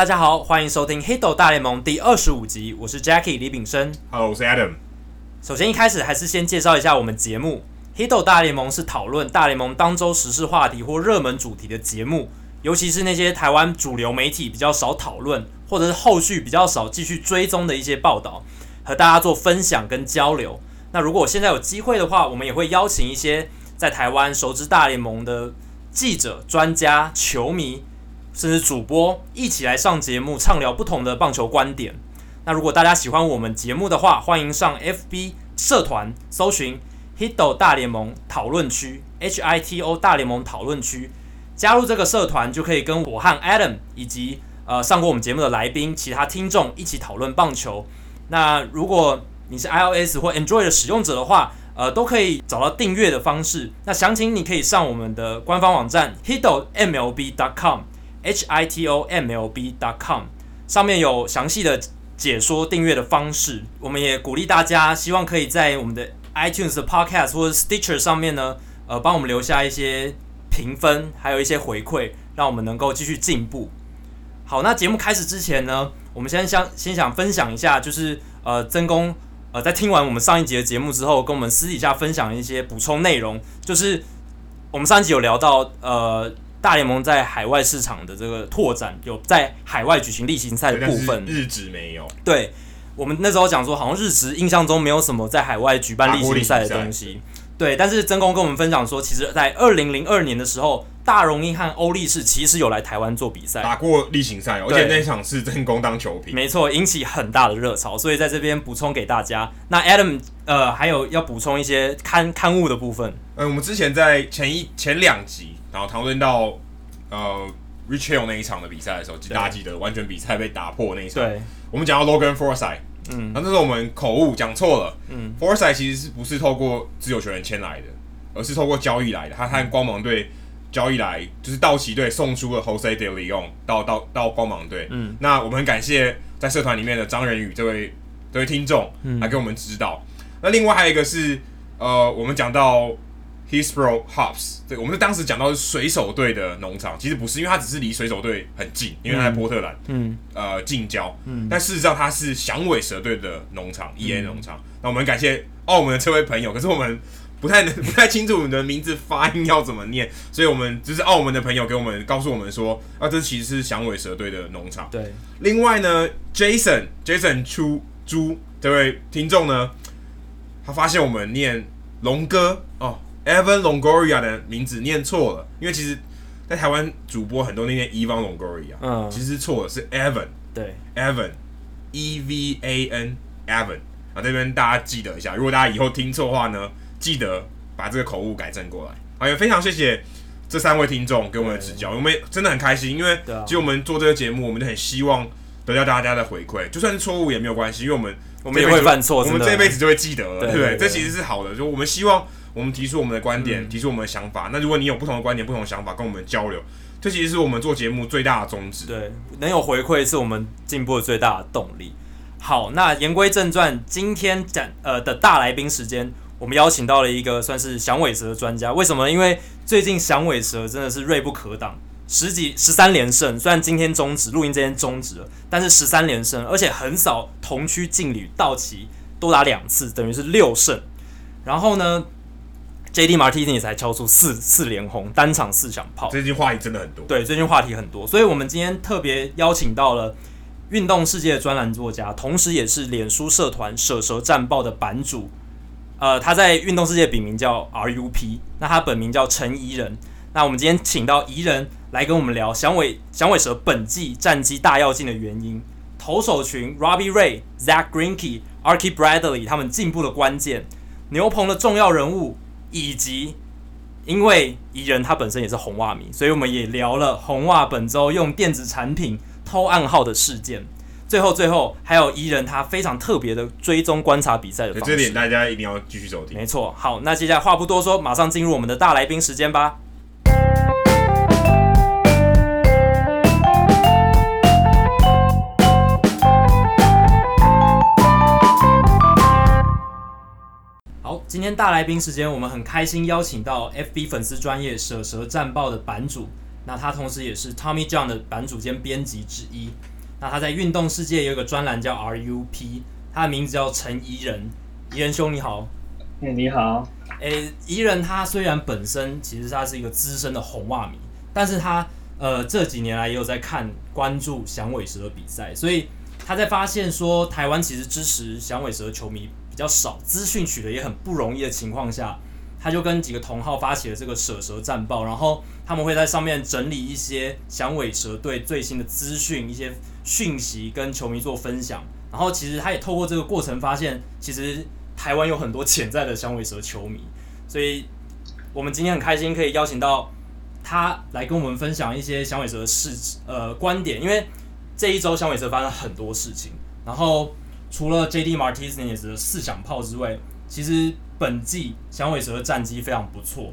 大家好，欢迎收听《Hito 大联盟》第二十五集，我是 Jackie 李炳生。Hello，我是 Adam。首先一开始还是先介绍一下我们节目，《Hito 大联盟》是讨论大联盟当周时事话题或热门主题的节目，尤其是那些台湾主流媒体比较少讨论，或者是后续比较少继续追踪的一些报道，和大家做分享跟交流。那如果现在有机会的话，我们也会邀请一些在台湾熟知大联盟的记者、专家、球迷。甚至主播一起来上节目畅聊不同的棒球观点。那如果大家喜欢我们节目的话，欢迎上 FB 社团搜寻 Hito 大联盟讨论区 H I T O 大联盟讨论区，加入这个社团就可以跟我和 Adam 以及呃上过我们节目的来宾、其他听众一起讨论棒球。那如果你是 iOS 或 Android 的使用者的话，呃都可以找到订阅的方式。那详情你可以上我们的官方网站 hito mlb.com h i t o m l b dot com，上面有详细的解说订阅的方式。我们也鼓励大家，希望可以在我们的 iTunes 的 Podcast 或者 Stitcher 上面呢，呃，帮我们留下一些评分，还有一些回馈，让我们能够继续进步。好，那节目开始之前呢，我们先想先想分享一下，就是呃，曾公呃，在听完我们上一集的节目之后，跟我们私底下分享一些补充内容，就是我们上一集有聊到呃。大联盟在海外市场的这个拓展，有在海外举行例行赛的部分，日职没有。对，我们那时候讲说，好像日职印象中没有什么在海外举办例行赛的东西。对，但是曾公跟我们分享说，其实，在二零零二年的时候，大荣鹰和欧力士其实有来台湾做比赛，打过例行赛，而且那场是曾公当球评，没错，引起很大的热潮。所以在这边补充给大家。那 Adam，呃，还有要补充一些刊刊物的部分。呃，我们之前在前一前两集。然后讨论到呃，Rich Hill 那一场的比赛的时候，大家记得完全比赛被打破那一场。对，我们讲到 Logan Forsythe，嗯，那这是我们口误讲错了。嗯，Forsythe 其实是不是透过自由球员签来的，而是透过交易来的。他和光芒队交易来，就是道奇队送出了 Jose De Leon 到到到光芒队。嗯，那我们很感谢在社团里面的张仁宇这位这位听众来给我们指导。嗯、那另外还有一个是呃，我们讲到。Hillsboro Hops，对，我们是当时讲到是水手队的农场，其实不是，因为它只是离水手队很近，因为它在波特兰，嗯，呃，近郊，嗯，但事实上它是响尾蛇队的农场，EA 农场。那我们感谢澳门的这位朋友，可是我们不太能 不太清楚你的名字发音要怎么念，所以我们就是澳门的朋友给我们告诉我们说，啊，这其实是响尾蛇队的农场。对，另外呢，Jason Jason 出猪这位听众呢，他发现我们念龙哥哦。Evan Longoria 的名字念错了，因为其实，在台湾主播很多那念 Evan Longoria，嗯，其实错了，是 Evan，对，Evan，E V A N，Evan，啊，这边大家记得一下，如果大家以后听错的话呢，记得把这个口误改正过来。好，也非常谢谢这三位听众给我们的指教，我们真的很开心，因为其实我们做这个节目，我们就很希望得到大家的回馈，就算是错误也没有关系，因为我们我们也会犯错，我们这辈子就会记得了，对不对？这其实是好的，就我们希望。我们提出我们的观点，提出我们的想法。那如果你有不同的观点、不同的想法，跟我们交流，这其实是我们做节目最大的宗旨。对，能有回馈是我们进步的最大的动力。好，那言归正传，今天讲呃的大来宾时间，我们邀请到了一个算是响尾蛇的专家。为什么？因为最近响尾蛇真的是锐不可挡，十几十三连胜。虽然今天终止录音，这天终止了，但是十三连胜，而且很少同区劲旅道奇多达两次，等于是六胜。然后呢？J.D. Martinez 才敲出四四连轰，单场四响炮。最近话题真的很多。对，最近话题很多，所以我们今天特别邀请到了运动世界的专栏作家，同时也是脸书社团蛇蛇战报的版主。呃，他在运动世界笔名叫 R.U.P，那他本名叫陈怡人。那我们今天请到怡人来跟我们聊响尾响尾蛇本季战绩大跃进的原因，投手群 Robbie Ray、Zack Greinke、Archie Bradley 他们进步的关键，牛棚的重要人物。以及，因为怡人他本身也是红袜迷，所以我们也聊了红袜本周用电子产品偷暗号的事件。最后，最后还有怡人他非常特别的追踪观察比赛的方式。这点大家一定要继续收听。没错，好，那接下来话不多说，马上进入我们的大来宾时间吧。今天大来宾时间，我们很开心邀请到 FB 粉丝专业蛇蛇战报的版主那他同时也是 Tommy John 的版主兼编辑之一。那他在运动世界有一个专栏叫 RUP，他的名字叫陈怡仁。怡仁兄你好，哎、你好，哎怡仁他虽然本身其实他是一个资深的红袜迷，但是他呃这几年来也有在看关注响尾蛇的比赛，所以他在发现说台湾其实支持响尾蛇的球迷比较少，资讯取得也很不容易的情况下。他就跟几个同好发起了这个舍蛇战报，然后他们会在上面整理一些响尾蛇队最新的资讯、一些讯息跟球迷做分享。然后其实他也透过这个过程发现，其实台湾有很多潜在的响尾蛇球迷。所以我们今天很开心可以邀请到他来跟我们分享一些响尾蛇的事呃观点，因为这一周响尾蛇发生很多事情。然后除了 JD Martinez 的四响炮之外，其实。本季响尾蛇的战绩非常不错，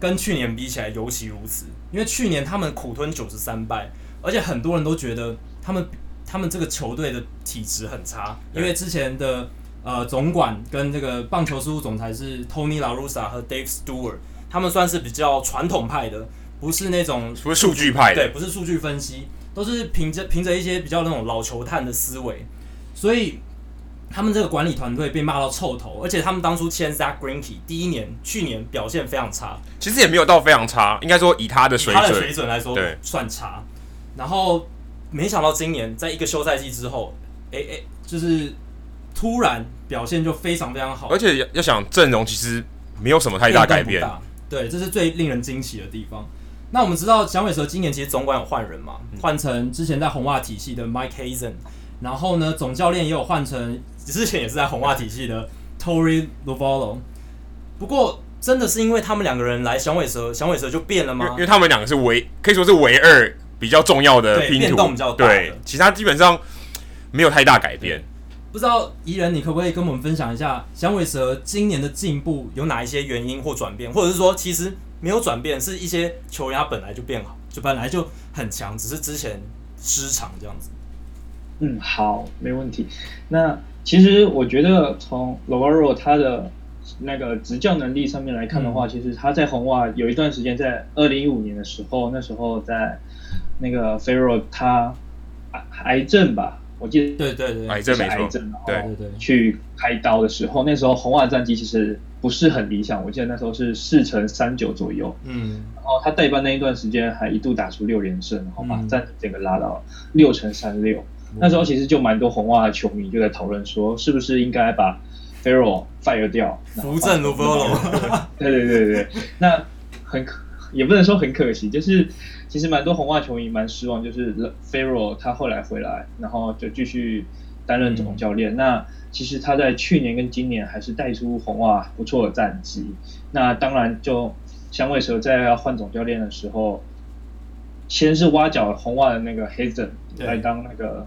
跟去年比起来尤其如此。因为去年他们苦吞九十三败，而且很多人都觉得他们他们这个球队的体质很差，因为之前的呃总管跟这个棒球事务总裁是 Tony La Russa 和 Dave Stewart，他们算是比较传统派的，不是那种不是数据派的，对，不是数据分析，都是凭着凭着一些比较那种老球探的思维，所以。他们这个管理团队被骂到臭头，而且他们当初签 Zack Greinke 第一年，去年表现非常差。其实也没有到非常差，应该说以他的水准，他的水准来说，对，算差。然后没想到今年在一个休赛季之后，哎哎，就是突然表现就非常非常好。而且要要想阵容其实没有什么太大改变，对，这是最令人惊奇的地方。那我们知道响尾蛇今年其实总管有换人嘛，换成之前在红袜体系的 Mike Hazen，然后呢总教练也有换成。之前也是在红袜体系的 Torey Lovullo，不过真的是因为他们两个人来响尾蛇，响尾蛇就变了吗？因为他们两个是唯可以说是唯二比较重要的拼图，变动比较大，对，其他基本上没有太大改变。不知道怡仁，你可不可以跟我们分享一下响尾蛇今年的进步有哪一些原因或转变，或者是说其实没有转变，是一些球员他本来就变好，就本来就很强，只是之前失常这样子。嗯，好，没问题。那其实我觉得从 Lovullo 他的那个执教能力上面来看的话，嗯、其实他在红袜有一段时间，在二零一五年的时候，那时候在那个 Farrell 他癌癌症吧，我记得对对对，癌症没错，对对对，去开刀的时候，那时候红袜战绩其实不是很理想，我记得那时候是四乘三九左右，嗯，然后他代班那一段时间还一度打出六连胜，然后把战绩整个拉到六乘三六。那时候其实就蛮多红袜的球迷就在讨论说，是不是应该把 Farrell fire 掉，扶正 Lovullo。对对对对，那很可也不能说很可惜，就是其实蛮多红袜球迷蛮失望，就是 Farrell 他后来回来，然后就继续担任总教练。嗯、那其实他在去年跟今年还是带出红袜不错的战绩。那当然就香尾蛇在要换总教练的时候，先是挖角红袜的那个 Hazen 来当那个。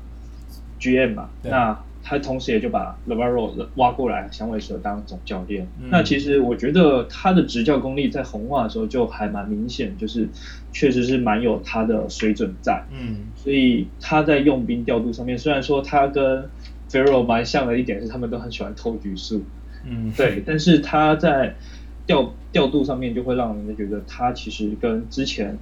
GM 嘛，那他同时也就把 Lavaro 挖过来，响尾蛇当总教练。嗯、那其实我觉得他的执教功力在红袜的时候就还蛮明显，就是确实是蛮有他的水准在。嗯，所以他在用兵调度上面，虽然说他跟 Farrell 蛮像的一点是他们都很喜欢偷局数，嗯，对，但是他在调调度上面就会让人家觉得他其实跟之前。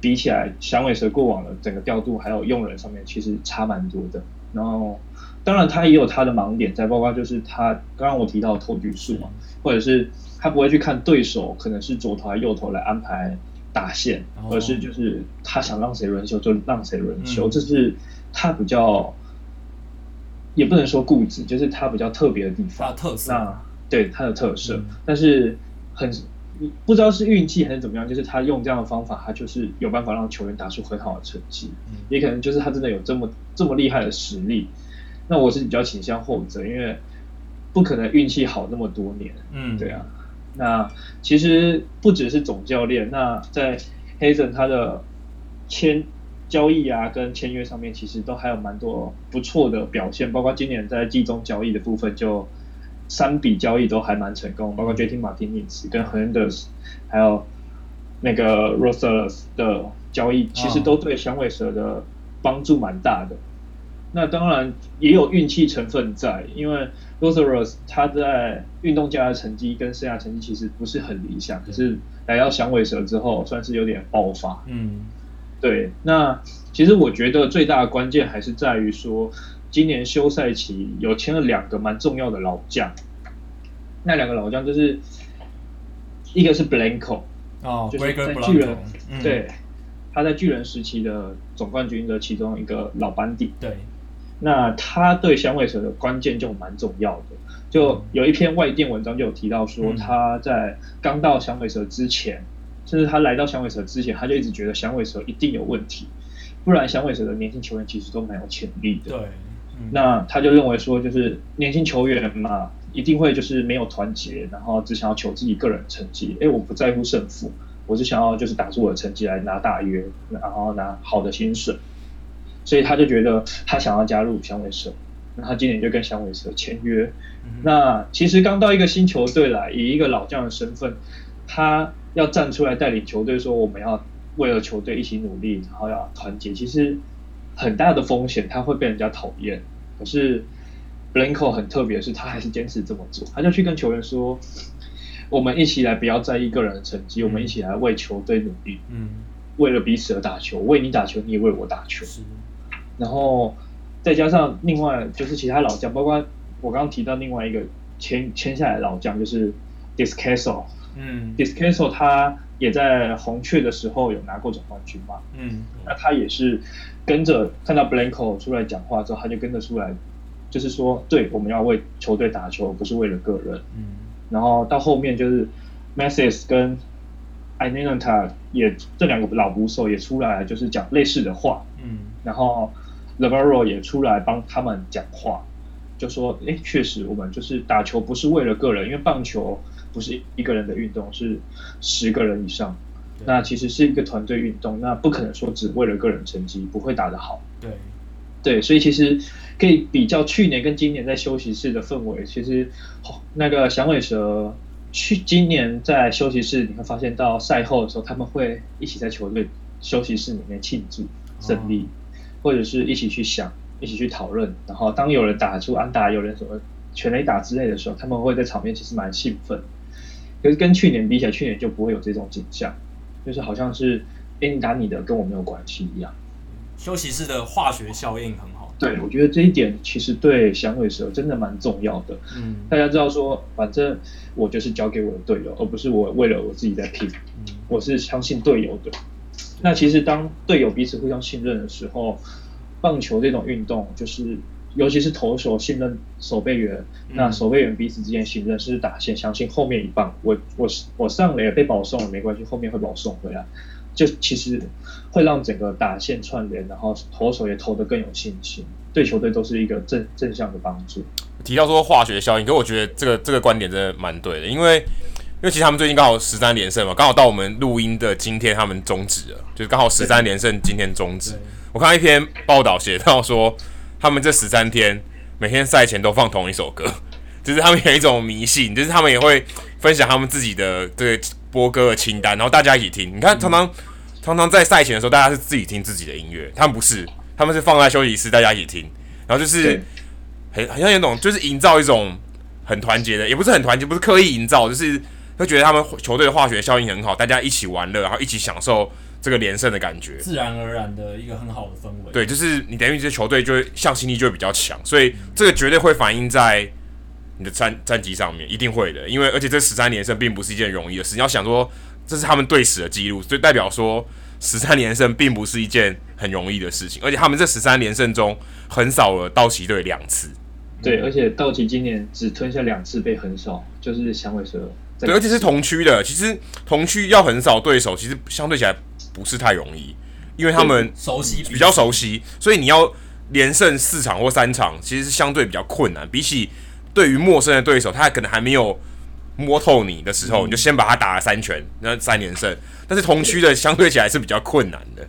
比起来，响尾蛇过往的整个调度还有用人上面，其实差蛮多的。然后，当然他也有他的盲点在，包括就是他刚刚我提到的投局数嘛，或者是他不会去看对手可能是左投还是右投来安排打线，而是就是他想让谁轮休就让谁轮休，这是他比较也不能说固执，就是他比较特别的地方。特色。那对他的特色，但是很。不知道是运气还是怎么样，就是他用这样的方法，他就是有办法让球员打出很好的成绩。嗯，也可能就是他真的有这么这么厉害的实力。那我是比较倾向后者，因为不可能运气好那么多年。嗯，对啊。那其实不只是总教练，那在 Hazen 他的签交易啊跟签约上面，其实都还有蛮多不错的表现，包括今年在季中交易的部分就。三笔交易都还蛮成功，包括 JT Martinez 跟 Hernandez，还有那个 Rosales 的交易，其实都对响尾蛇的帮助蛮大的。那当然也有运气成分在，因为 Rothros 他在运动家的成绩跟生涯成绩其实不是很理想，可是来到响尾蛇之后算是有点爆发。嗯，对。那其实我觉得最大的关键还是在于说，今年休赛期有签了两个蛮重要的老将，那两个老将就是一个是 Blanco，哦，就是在巨人，嗯、对，他在巨人时期的总冠军的其中一个老班底。对。那他对响尾蛇的关键就蛮重要的，就有一篇外电文章就有提到说，他在刚到响尾蛇之前，嗯、甚至他来到响尾蛇之前，他就一直觉得响尾蛇一定有问题，不然响尾蛇的年轻球员其实都蛮有潜力的。对，嗯、那他就认为说，就是年轻球员嘛，一定会就是没有团结，然后只想要求自己个人成绩。哎，我不在乎胜负，我只想要就是打出我的成绩来拿大约，然后拿好的薪水。所以他就觉得他想要加入响尾蛇，那他今年就跟响尾蛇签约。嗯、那其实刚到一个新球队来，以一个老将的身份，他要站出来带领球队，说我们要为了球队一起努力，然后要团结。其实很大的风险，他会被人家讨厌。可是 Blanco 很特别的是，他还是坚持这么做。他就去跟球员说：“我们一起来，不要在意个人的成绩，嗯、我们一起来为球队努力。嗯，为了彼此而打球，为你打球，你也为我打球。”然后再加上另外就是其他老将，包括我刚刚提到另外一个签签下来的老将就是 Descanso，嗯，Descanso 他也在红雀的时候有拿过总冠军嘛，嗯，那他也是跟着看到 Blanco 出来讲话之后，他就跟着出来，就是说，对，我们要为球队打球，不是为了个人，嗯，然后到后面就是 Mathis 跟 Iannetta 也这两个老捕手也出来，就是讲类似的话，嗯，然后。l e v e r o 也出来帮他们讲话，就说：“哎，确实，我们就是打球不是为了个人，因为棒球不是一个人的运动，是十个人以上。对那其实是一个团队运动，那不可能说只为了个人成绩，不会打得好。对，对，所以其实可以比较去年跟今年在休息室的氛围。其实，那个响尾蛇去今年在休息室，你会发现到赛后的时候，他们会一起在球队休息室里面庆祝胜利。哦”或者是一起去想，一起去讨论，然后当有人打出安打，有人什么全垒打之类的时候，他们会在场面其实蛮兴奋。可是跟去年比起来，去年就不会有这种景象，就是好像是哎，你打你的，跟我没有关系一样。休息室的化学效应很好。对，我觉得这一点其实对响尾蛇真的蛮重要的。嗯，大家知道说，反正我就是交给我的队友，而不是我为了我自己在拼。嗯，我是相信队友的。那其实当队友彼此互相信任的时候，棒球这种运动就是，尤其是投手信任守备员，嗯、那守备员彼此之间信任是打线，相信后面一棒，我我我上垒被保送了没关系，后面会保送回来，就其实会让整个打线串联，然后投手也投得更有信心，对球队都是一个正正向的帮助。提到说化学效应，可我觉得这个这个观点真的蛮对的，因为。因为其实他们最近刚好十三连胜嘛，刚好到我们录音的今天，他们终止了，就是刚好十三连胜今天终止。我看一篇报道写到说，他们这十三天每天赛前都放同一首歌，就是他们有一种迷信，就是他们也会分享他们自己的这个播歌的清单，然后大家一起听。你看，常常常常在赛前的时候，大家是自己听自己的音乐，他们不是，他们是放在休息室大家一起听，然后就是很很像有种就是营造一种很团结的，也不是很团结，不是刻意营造，就是。会觉得他们球队的化学效应很好，大家一起玩乐，然后一起享受这个连胜的感觉，自然而然的一个很好的氛围。对，就是你等于这些球队就会向心力就会比较强，所以这个绝对会反映在你的战战绩上面，一定会的。因为而且这十三连胜并不是一件容易的事，你要想说这是他们队史的记录，所以代表说十三连胜并不是一件很容易的事情。而且他们这十三连胜中横扫了道奇队两次，对，而且道奇今年只吞下两次被横扫，就是响尾蛇。对，而且是同区的。其实同区要横扫对手，其实相对起来不是太容易，因为他们熟悉，比较熟悉，所以你要连胜四场或三场，其实是相对比较困难。比起对于陌生的对手，他可能还没有摸透你的时候，你就先把他打了三拳，那三连胜。但是同区的相对起来是比较困难的。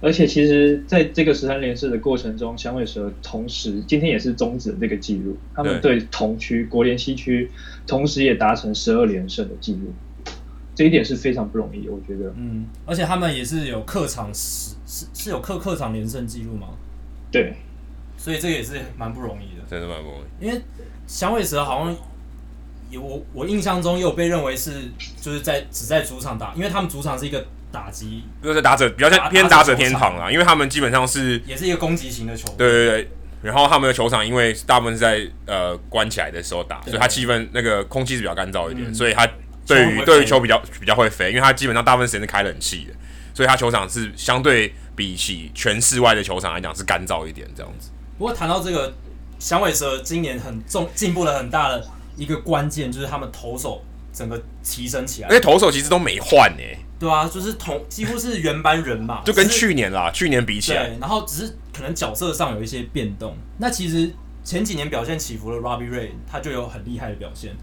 而且其实，在这个十三连胜的过程中，响尾蛇同时今天也是终止了这个记录。他们对同区国联西区同时也达成十二连胜的记录，这一点是非常不容易，我觉得。嗯，而且他们也是有客场是是是有客客场连胜记录吗？对，所以这个也是蛮不容易的，真的蛮不容易。因为响尾蛇好像有我我印象中也有被认为是就是在只在主场打，因为他们主场是一个打击，就是打者比较像偏打者天堂啦，因为他们基本上是也是一个攻击型的球队。对对对，然后他们的球场因为大部分是在呃关起来的时候打，所以它气氛那个空气是比较干燥一点，嗯、所以它对于对于球比较比较会飞，因为它基本上大部分时间是开冷气的，所以它球场是相对比起全室外的球场来讲是干燥一点这样子。不过谈到这个响尾蛇今年很重进步了很大的一个关键，就是他们投手整个提升起来，因为投手其实都没换呢、欸。对啊，就是同几乎是原班人马，就跟去年啦，去年比起来，对，然后只是可能角色上有一些变动。那其实前几年表现起伏的 Robbie Ray，他就有很厉害的表现。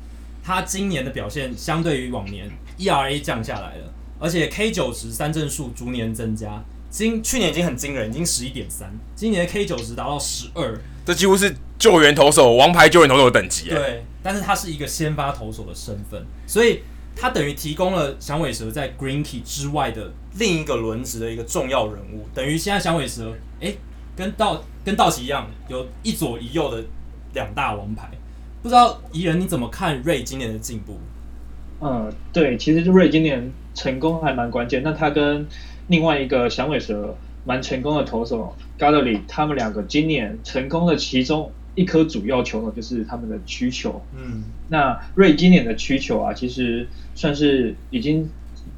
他今年的表现相对于往年 ERA 降下来了，而且 K 九十三振数逐年增加。今去年已经很惊人，已经十一点三，今年的 K 九十达到十二，这几乎是救援投手、王牌救援投手的等级。对，但是他是一个先发投手的身份，所以他等于提供了响尾蛇在 Greenkey 之外的另一个轮值的一个重要人物。等于现在响尾蛇，哎、欸，跟道跟道奇一样，有一左一右的两大王牌。不知道宜人你怎么看 Ray 今年的进步？嗯，对，其实 Ray 今年成功还蛮关键。那他跟另外一个响尾蛇蛮成功的投手 Gaddeley，他们两个今年成功的其中一颗主要球呢，就是他们的曲球。嗯，那 Ray 今年的曲球啊，其实算是已经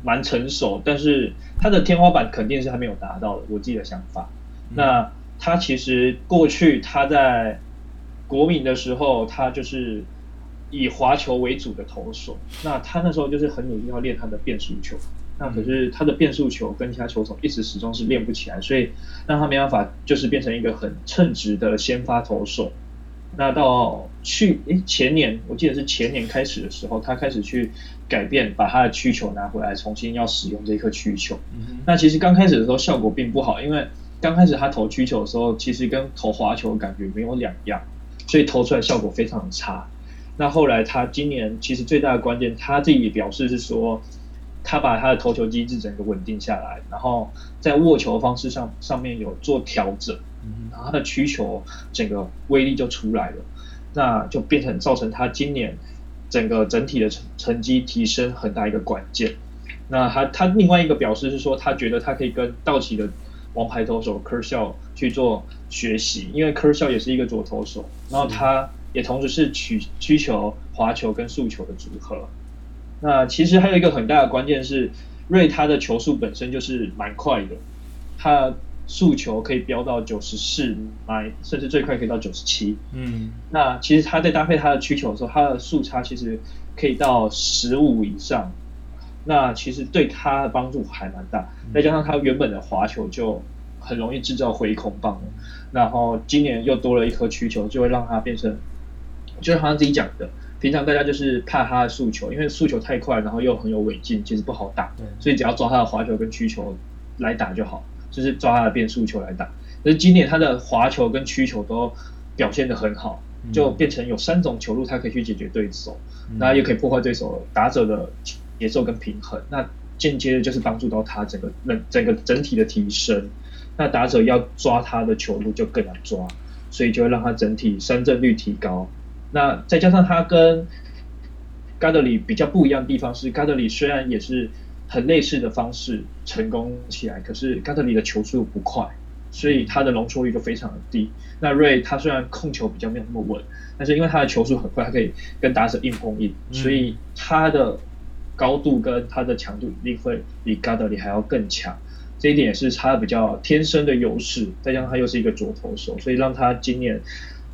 蛮成熟，但是他的天花板肯定是还没有达到的。我自己的想法。嗯、那他其实过去他在国民的时候，他就是以滑球为主的投手。那他那时候就是很努力要练他的变速球。那可是他的变速球跟其他球种一直始终是练不起来，所以让他没办法就是变成一个很称职的先发投手。那到去诶前年，我记得是前年开始的时候，他开始去改变，把他的曲球拿回来，重新要使用这颗曲球。那其实刚开始的时候效果并不好，因为刚开始他投曲球的时候，其实跟投滑球感觉没有两样，所以投出来效果非常的差。那后来他今年其实最大的关键，他自己表示是说。他把他的投球机制整个稳定下来，然后在握球方式上上面有做调整，然后他的曲球整个威力就出来了，那就变成造成他今年整个整体的成成绩提升很大一个关键。那他他另外一个表示是说，他觉得他可以跟道奇的王牌投手 Kershaw 去做学习，因为 Kershaw 也是一个左投手，然后他也同时是曲曲球、滑球跟速球的组合。那其实还有一个很大的关键是，瑞他的球速本身就是蛮快的，他速球可以飙到九十四迈，甚至最快可以到九十七。嗯，那其实他在搭配他的曲球的时候，他的速差其实可以到十五以上。那其实对他的帮助还蛮大，再加上他原本的滑球就很容易制造回空棒，然后今年又多了一颗曲球，就会让他变成，就是好像自己讲的。平常大家就是怕他的速球，因为速球太快，然后又很有尾劲，其实不好打。所以只要抓他的滑球跟曲球来打就好，就是抓他的变速球来打。可是今年他的滑球跟曲球都表现得很好，就变成有三种球路他可以去解决对手，那、嗯、也可以破坏对手打者的节奏跟平衡。那间接的就是帮助到他整个整整个整体的提升。那打者要抓他的球路就更难抓，所以就会让他整体三振率提高。那再加上他跟加德里比较不一样的地方是，加德里虽然也是很类似的方式成功起来，可是加德里的球速不快，所以他的容错率就非常的低。那瑞他虽然控球比较没有那么稳，但是因为他的球速很快，他可以跟打者硬碰硬，所以他的高度跟他的强度一定会比加德里还要更强。这一点也是他比较天生的优势，再加上他又是一个左投手，所以让他今年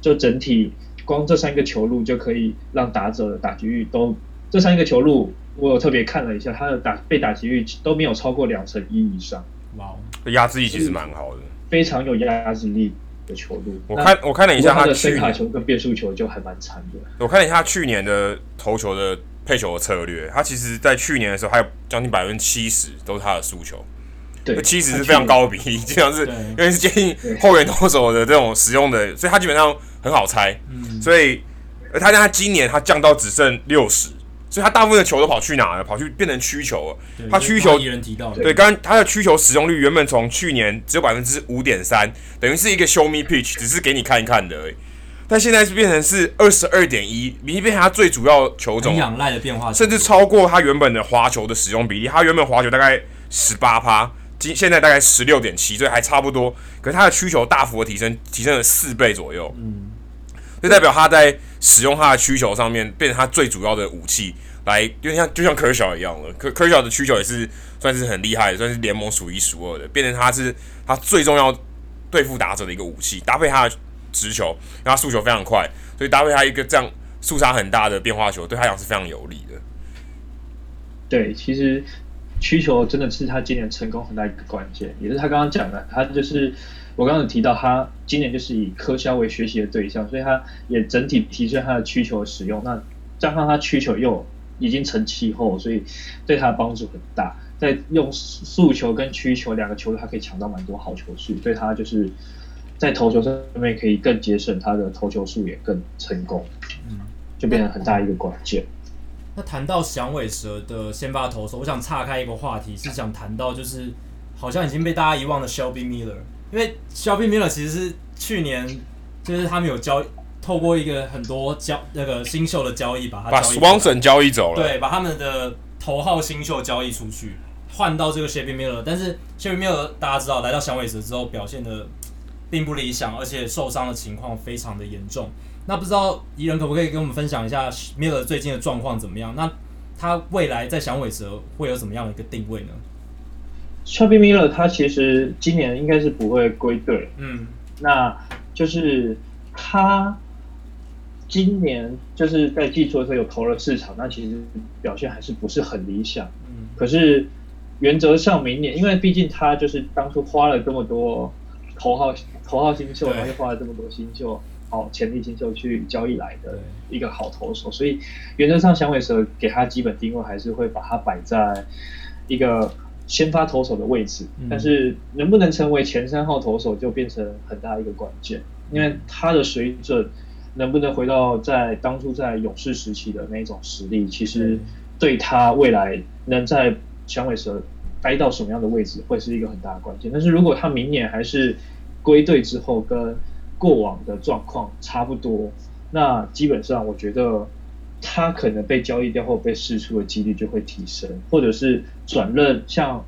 就整体。光这三个球路就可以让打者的打击率都，这三个球路我有特别看了一下，他的打被打击率都没有超过两成一以上。哇，压制力其实蛮好的，非常有压制力的球路。我看我看了一下他的伸卡球跟变速球就还蛮惨的。我看了一下去年的投球的配球的策略，他其实在去年的时候还有将近百分之七十都是他的速球。对，七十是非常高的比例，基本上是因为是接近后援投手的这种使用的，所以他基本上很好猜。嗯，所以他他今年他降到只剩六十，所以他大部分的球都跑去哪了？跑去变成曲球了。他曲球，人提到对，刚刚他的曲球使用率原本从去年只有百分之五点三，等于是一个 show me pitch，只是给你看一看的而已。但现在是变成是二十二点一，已经变成他最主要球种，仰赖的变化，甚至超过他原本的滑球的使用比例。他原本滑球大概十八趴，今现在大概十六点七，所以还差不多。可是他的需求大幅的提升，提升了四倍左右。嗯，就代表他在使用他的需求上面，变成他最主要的武器。来，就像就像科小一样了，科科小的需求也是算是很厉害的，算是联盟数一数二的，变成他是他最重要对付打者的一个武器，搭配他的。直球，然后他速球非常快，所以搭配他一个这样速差很大的变化球，对他来讲是非常有利的。对，其实曲球真的是他今年成功很大一个关键，也是他刚刚讲的，他就是我刚刚有提到，他今年就是以科肖为学习的对象，所以他也整体提升他的曲球使用。那加上他曲球又已经成气候，所以对他的帮助很大。在用速球跟曲球两个球，他可以抢到蛮多好球数，对他就是。在投球上面可以更节省他的投球数，也更成功，嗯，就变成很大一个关键。那谈到响尾蛇的先发投手，我想岔开一个话题，是想谈到就是好像已经被大家遗忘的 Shelby Miller，因为 Shelby Miller 其实是去年就是他们有交透过一个很多交那个新秀的交易把他把 Swanson 交易走了，对，把他们的头号新秀交易出去，换到这个 Shelby Miller，但是 Shelby Miller 大家知道来到响尾蛇之后表现的。并不理想，而且受伤的情况非常的严重。那不知道宜人可不可以跟我们分享一下 Miller 最近的状况怎么样？那他未来在响尾蛇会有怎么样的一个定位呢？Shelby Miller 他其实今年应该是不会归队，嗯，那就是他今年就是在季初的时候有投了四场，那其实表现还是不是很理想，嗯，可是原则上明年，因为毕竟他就是当初花了这么多。头号头号新秀，然后又花了这么多新秀，好潜力新秀去交易来的一个好投手，所以原则上响尾蛇给他基本定位还是会把他摆在一个先发投手的位置，嗯，但是能不能成为前三号投手就变成很大一个关键，因为他的水准能不能回到在当初在勇士时期的那种实力，其实对他未来能在响尾蛇。待到什么样的位置会是一个很大的关键，但是如果他明年还是归队之后跟过往的状况差不多，那基本上我觉得他可能被交易掉或被释出的几率就会提升，或者是转任像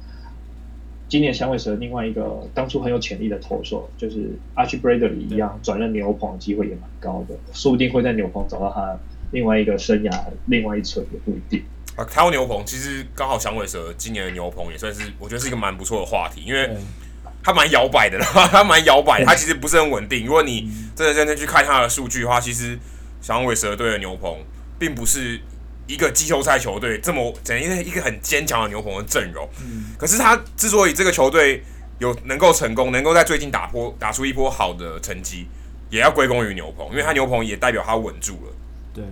今年响尾蛇另外一个当初很有潜力的投手，就是 Archie Bradley 一样转任牛棚的机会也蛮高的，说不定会在牛棚找到他另外一个生涯另外一侧也不一定。啊，台湾牛棚其实刚好响尾蛇今年的牛棚也算是，我觉得是一个蛮不错的话题，因为它蛮摇摆的啦，它蛮摇摆，它其实不是很稳定。如果你真的认真去看它的数据的话，其实响尾蛇队的牛棚并不是一个季后赛球队这么整一个一个很坚强的牛棚的阵容。可是他之所以这个球队有能够成功，能够在最近打破打出一波好的成绩，也要归功于牛棚，因为他牛棚也代表他稳住了。对。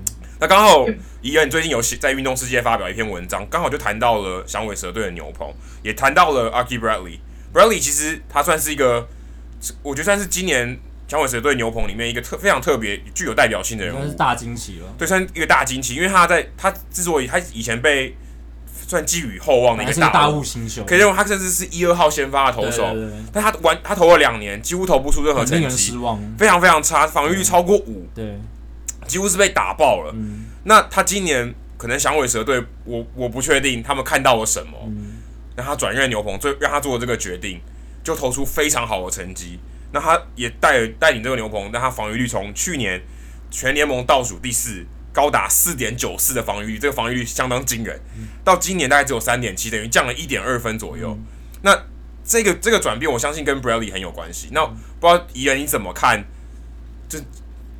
那刚好，怡恩最近有写在《运动世界》发表一篇文章，刚好就谈到了响尾蛇队的牛棚，也谈到了 Archie Bradley。Bradley 其实他算是一个，我觉得算是今年响尾蛇队牛棚里面一个特非常特别、具有代表性的人物，算是大惊奇了。对，算一个大惊奇，因为他在他之所以他以前被算寄予厚望的一个大大物新秀，可以认为他甚至是一二号先发的投手，但他玩他投了两年，几乎投不出任何成绩，失望，非常非常差，防御率超过五，对。几乎是被打爆了。那他今年可能响尾蛇队，我我不确定他们看到了什么，嗯、让他转任牛棚，最让他做这个决定，就投出非常好的成绩。那他也带带领这个牛棚，让他防御率从去年全联盟倒数第四，高达四点九四的防御率，这个防御率相当惊人。到今年大概只有三点七，等于降了一点二分左右。那这个这个转变，我相信跟 Bradley 很有关系。那不知道宜仁你怎么看？这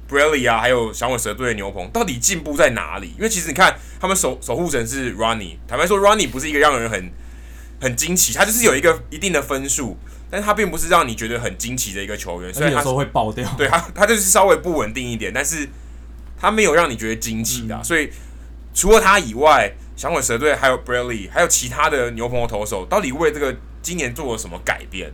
Bradley 啊，还有响尾蛇队的牛棚到底进步在哪里？因为其实你看，他们守守护神是 Ronnie，坦白说，Ronnie 不是一个让人很很惊奇，他就是有一个一定的分数，但是他并不是让你觉得很惊奇的一个球员，所以他有时候会爆掉。对他，他就是稍微不稳定一点，但是他没有让你觉得惊奇的、啊。嗯、所以除了他以外，响尾蛇队还有 Bradley，还有其他的牛棚的投手，到底为这个今年做了什么改变？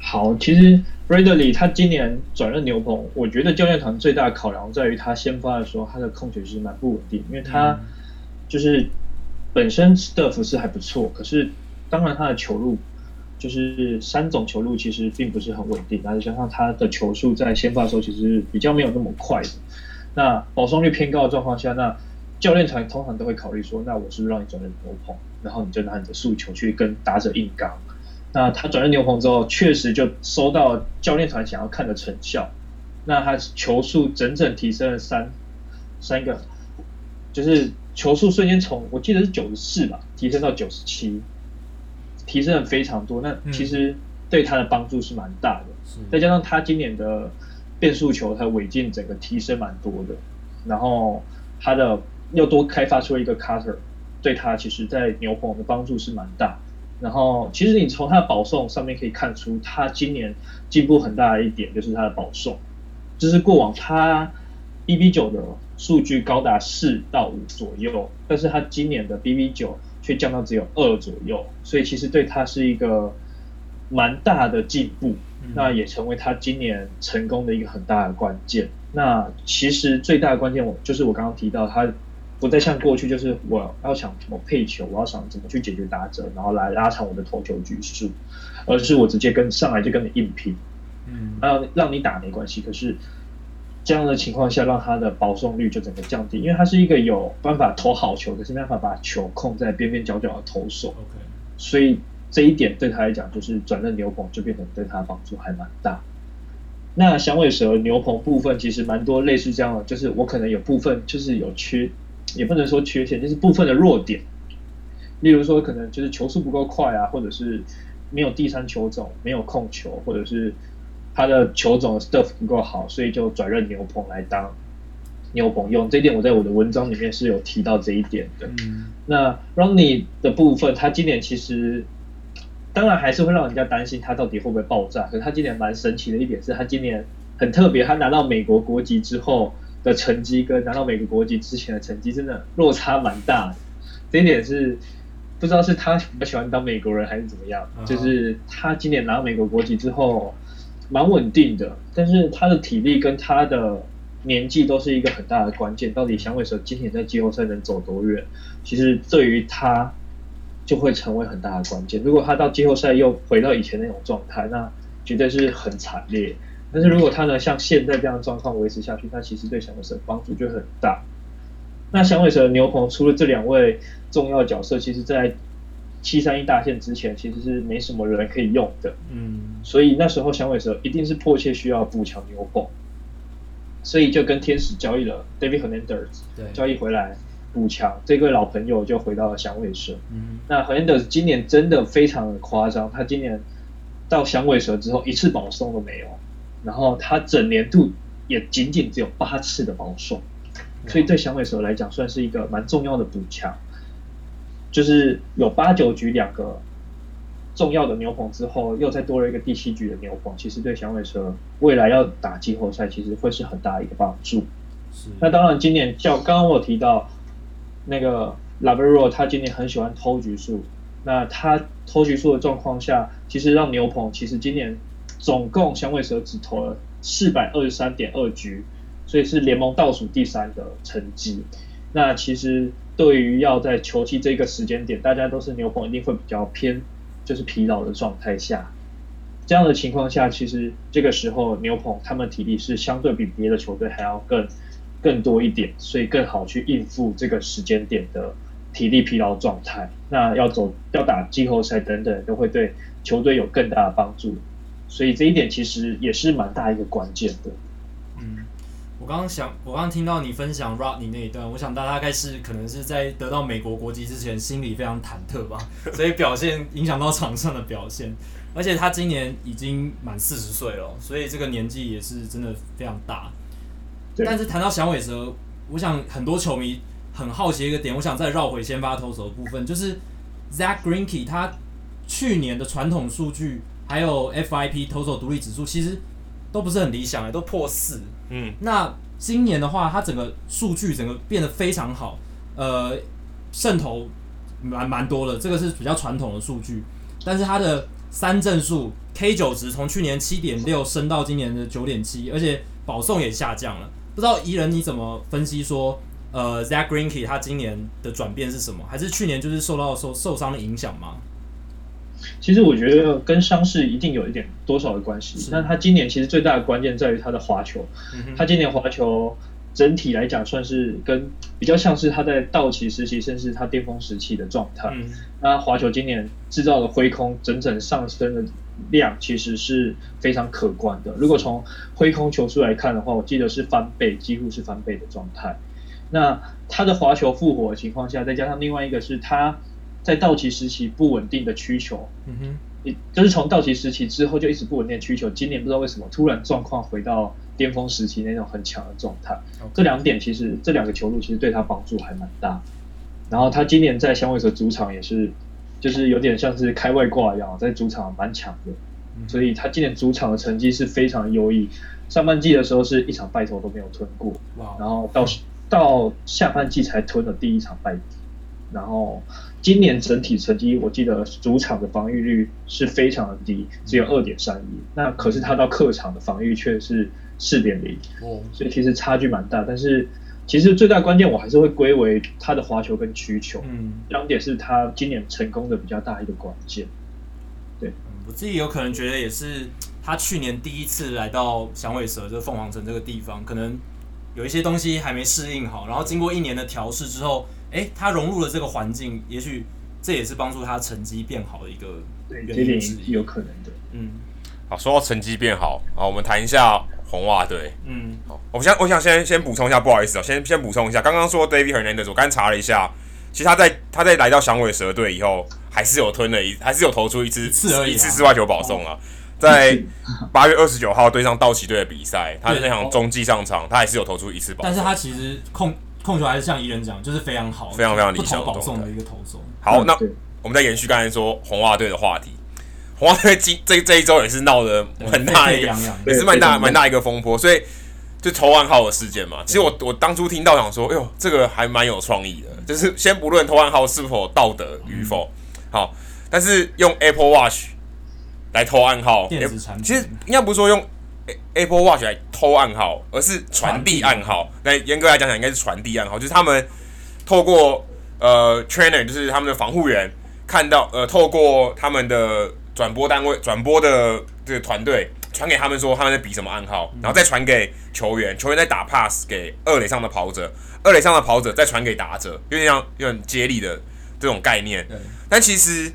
好，其实 Bradley 他今年转任牛棚，我觉得教练团最大的考量在于他先发的时候，他的控球其实蛮不稳定，因为他就是本身 stuff 是还不错，可是当然他的球路就是三种球路其实并不是很稳定，而且加上他的球速在先发的时候其实比较没有那么快的，那保送率偏高的状况下，那教练团通常都会考虑说，那我是不是让你转任牛棚，然后你就拿你的速球去跟打者硬刚。那他转任牛棚之后，确实就收到教练团想要看的成效。那他球速整整提升了三三个，就是球速瞬间从我记得是九十四吧，提升到九十七，提升了非常多。那其实对他的帮助是蛮大的。嗯、再加上他今年的变速球，他尾劲整个提升蛮多的。然后他的又多开发出了一个 cutter，对他其实在牛棚的帮助是蛮大。然后，其实你从他的保送上面可以看出，他今年进步很大的一点就是他的保送，就是过往他 BB 九的数据高达四到五左右，但是他今年的 BB 九却降到只有二左右，所以其实对他是一个蛮大的进步，那也成为他今年成功的一个很大的关键。那其实最大的关键，我就是我刚刚提到他。不再像过去，就是我要想怎么配球，我要想怎么去解决打者，然后来拉长我的投球局数，而是我直接跟上来就跟你硬拼，嗯，让让你打没关系。可是这样的情况下，让他的保送率就整个降低，因为他是一个有办法投好球，可是没办法把球控在边边角角的投手。OK，所以这一点对他来讲，就是转任牛棚就变成对他帮助还蛮大。那响尾蛇牛棚部分其实蛮多类似这样的，就是我可能有部分就是有缺。也不能说缺陷，就是部分的弱点。例如说，可能就是球速不够快啊，或者是没有第三球种，没有控球，或者是他的球种的 stuff 不够好，所以就转任牛棚来当牛棚用。这一点我在我的文章里面是有提到这一点的。嗯、那 Ronnie 的部分，他今年其实当然还是会让人家担心他到底会不会爆炸。可是他今年蛮神奇的一点是他今年很特别，他拿到美国国籍之后。的成绩跟拿到美国国籍之前的成绩真的落差蛮大的，这一点是不知道是他比较喜欢当美国人还是怎么样。Uh huh. 就是他今年拿到美国国籍之后蛮稳定的，但是他的体力跟他的年纪都是一个很大的关键。到底响尾蛇今年在季后赛能走多远？其实对于他就会成为很大的关键。如果他到季后赛又回到以前那种状态，那绝对是很惨烈。但是如果他能像现在这样的状况维持下去，那其实对响尾蛇帮助就很大。那响尾蛇的牛棚除了这两位重要角色，其实在七三一大限之前，其实是没什么人可以用的。嗯，所以那时候响尾蛇一定是迫切需要补强牛棚，所以就跟天使交易了 David Hernandez，对，交易回来补强。这个老朋友就回到了响尾蛇。嗯，那 Hernandez 今年真的非常的夸张，他今年到响尾蛇之后一次保送都没有。然后他整年度也仅仅只有八次的保送，所以对响尾蛇来讲算是一个蛮重要的补强，就是有八九局两个重要的牛棚之后，又再多了一个第七局的牛棚，其实对响尾蛇未来要打季后赛其实会是很大的一个帮助。是那当然今年叫刚刚我提到那个 Labero，他今年很喜欢偷局数，那他偷局数的状况下，其实让牛棚其实今年。总共响尾蛇只投了四百二十三点二局，所以是联盟倒数第三的成绩。那其实对于要在球季这个时间点，大家都是牛棚一定会比较偏，就是疲劳的状态下。这样的情况下，其实这个时候牛棚他们体力是相对比别的球队还要更更多一点，所以更好去应付这个时间点的体力疲劳状态。那要走要打季后赛等等，都会对球队有更大的帮助。所以这一点其实也是蛮大一个关键的。嗯，我刚刚想，我刚刚听到你分享 Rodney 那一段，我想大概是可能是在得到美国国籍之前，心里非常忐忑吧，所以表现影响到场上的表现。而且他今年已经满四十岁了，所以这个年纪也是真的非常大。但是谈到响尾蛇，我想很多球迷很好奇一个点，我想再绕回先发投手的部分，就是 Zach Greinke 他去年的传统数据。还有 FIP 投手独立指数其实都不是很理想诶，都破四。嗯，那今年的话，它整个数据整个变得非常好，呃，胜投蛮蛮多的，这个是比较传统的数据。但是它的三振数 K 九值从去年七点六升到今年的九点七，而且保送也下降了。不知道宜人你怎么分析说，呃，Zack Greinke 他今年的转变是什么？还是去年就是受到受受伤的影响吗？其实我觉得跟伤势一定有一点多少的关系。那他今年其实最大的关键在于他的滑球，嗯、他今年滑球整体来讲算是跟比较像是他在道奇时期，甚至他巅峰时期的状态。嗯、那滑球今年制造的挥空整整上升的量，其实是非常可观的。如果从挥空球数来看的话，我记得是翻倍，几乎是翻倍的状态。那他的滑球复活的情况下，再加上另外一个是他。在道奇时期不稳定的需求，嗯哼，就是从道奇时期之后就一直不稳定的需求，今年不知道为什么突然状况回到巅峰时期那种很强的状态。这两点其实这两个球路其实对他帮助还蛮大。然后他今年在响尾蛇主场也是，就是有点像是开外挂一样，在主场蛮强的，嗯，所以他今年主场的成绩是非常优异。上半季的时候是一场败投都没有吞过，哇，然后到到下半季才吞了第一场败，然后。今年整体成绩，我记得主场的防御率是非常的低，只有二点三一。那可是他到客场的防御却是四点零，所以其实差距蛮大。但是其实最大关键，我还是会归为他的滑球跟曲球，嗯，两点是他今年成功的比较大一个关键。对，我自己有可能觉得也是他去年第一次来到响尾蛇这凤凰城这个地方，可能有一些东西还没适应好，然后经过一年的调试之后。哎、欸，他融入了这个环境，也许这也是帮助他成绩变好的一个原因之一，有可能的。嗯，好，说到成绩变好，好，我们谈一下红袜队。嗯，好，我想我想先先补充一下，不好意思啊，先先补充一下，刚刚说 David Hernandez，我刚查了一下，其实他在他在来到响尾蛇队以后，还是有吞了一，还是有投出一支次一次四外球保送啊，在 八月二十九号对上道奇队的比赛，他的那场中继上场，他还是有投出一次保送，但是他其实控。控球还是像宜仁讲，就是非常好，非常非常理想保送的一个投手。好，那我们再延续刚才说红袜队的话题。红袜队今这这一周也是闹得很大一个，也是蛮大蛮大一个风波。所以就偷暗号的事件嘛，其实我我当初听到想说，哎呦，这个还蛮有创意的。就是先不论偷暗号是否道德与否，好，但是用 Apple Watch 来偷暗号，电子产品，其实应该不是说用。Apple Watch 来偷暗号，而是传递暗号。那严格来讲讲，应该是传递暗号，就是他们透过呃 trainer，就是他们的防护员，看到呃透过他们的转播单位、转播的这个团队传给他们说他们在比什么暗号，然后再传给球员，球员再打 pass 给二垒上的跑者，二垒上的跑者再传给打者，有点像有点接力的这种概念。但其实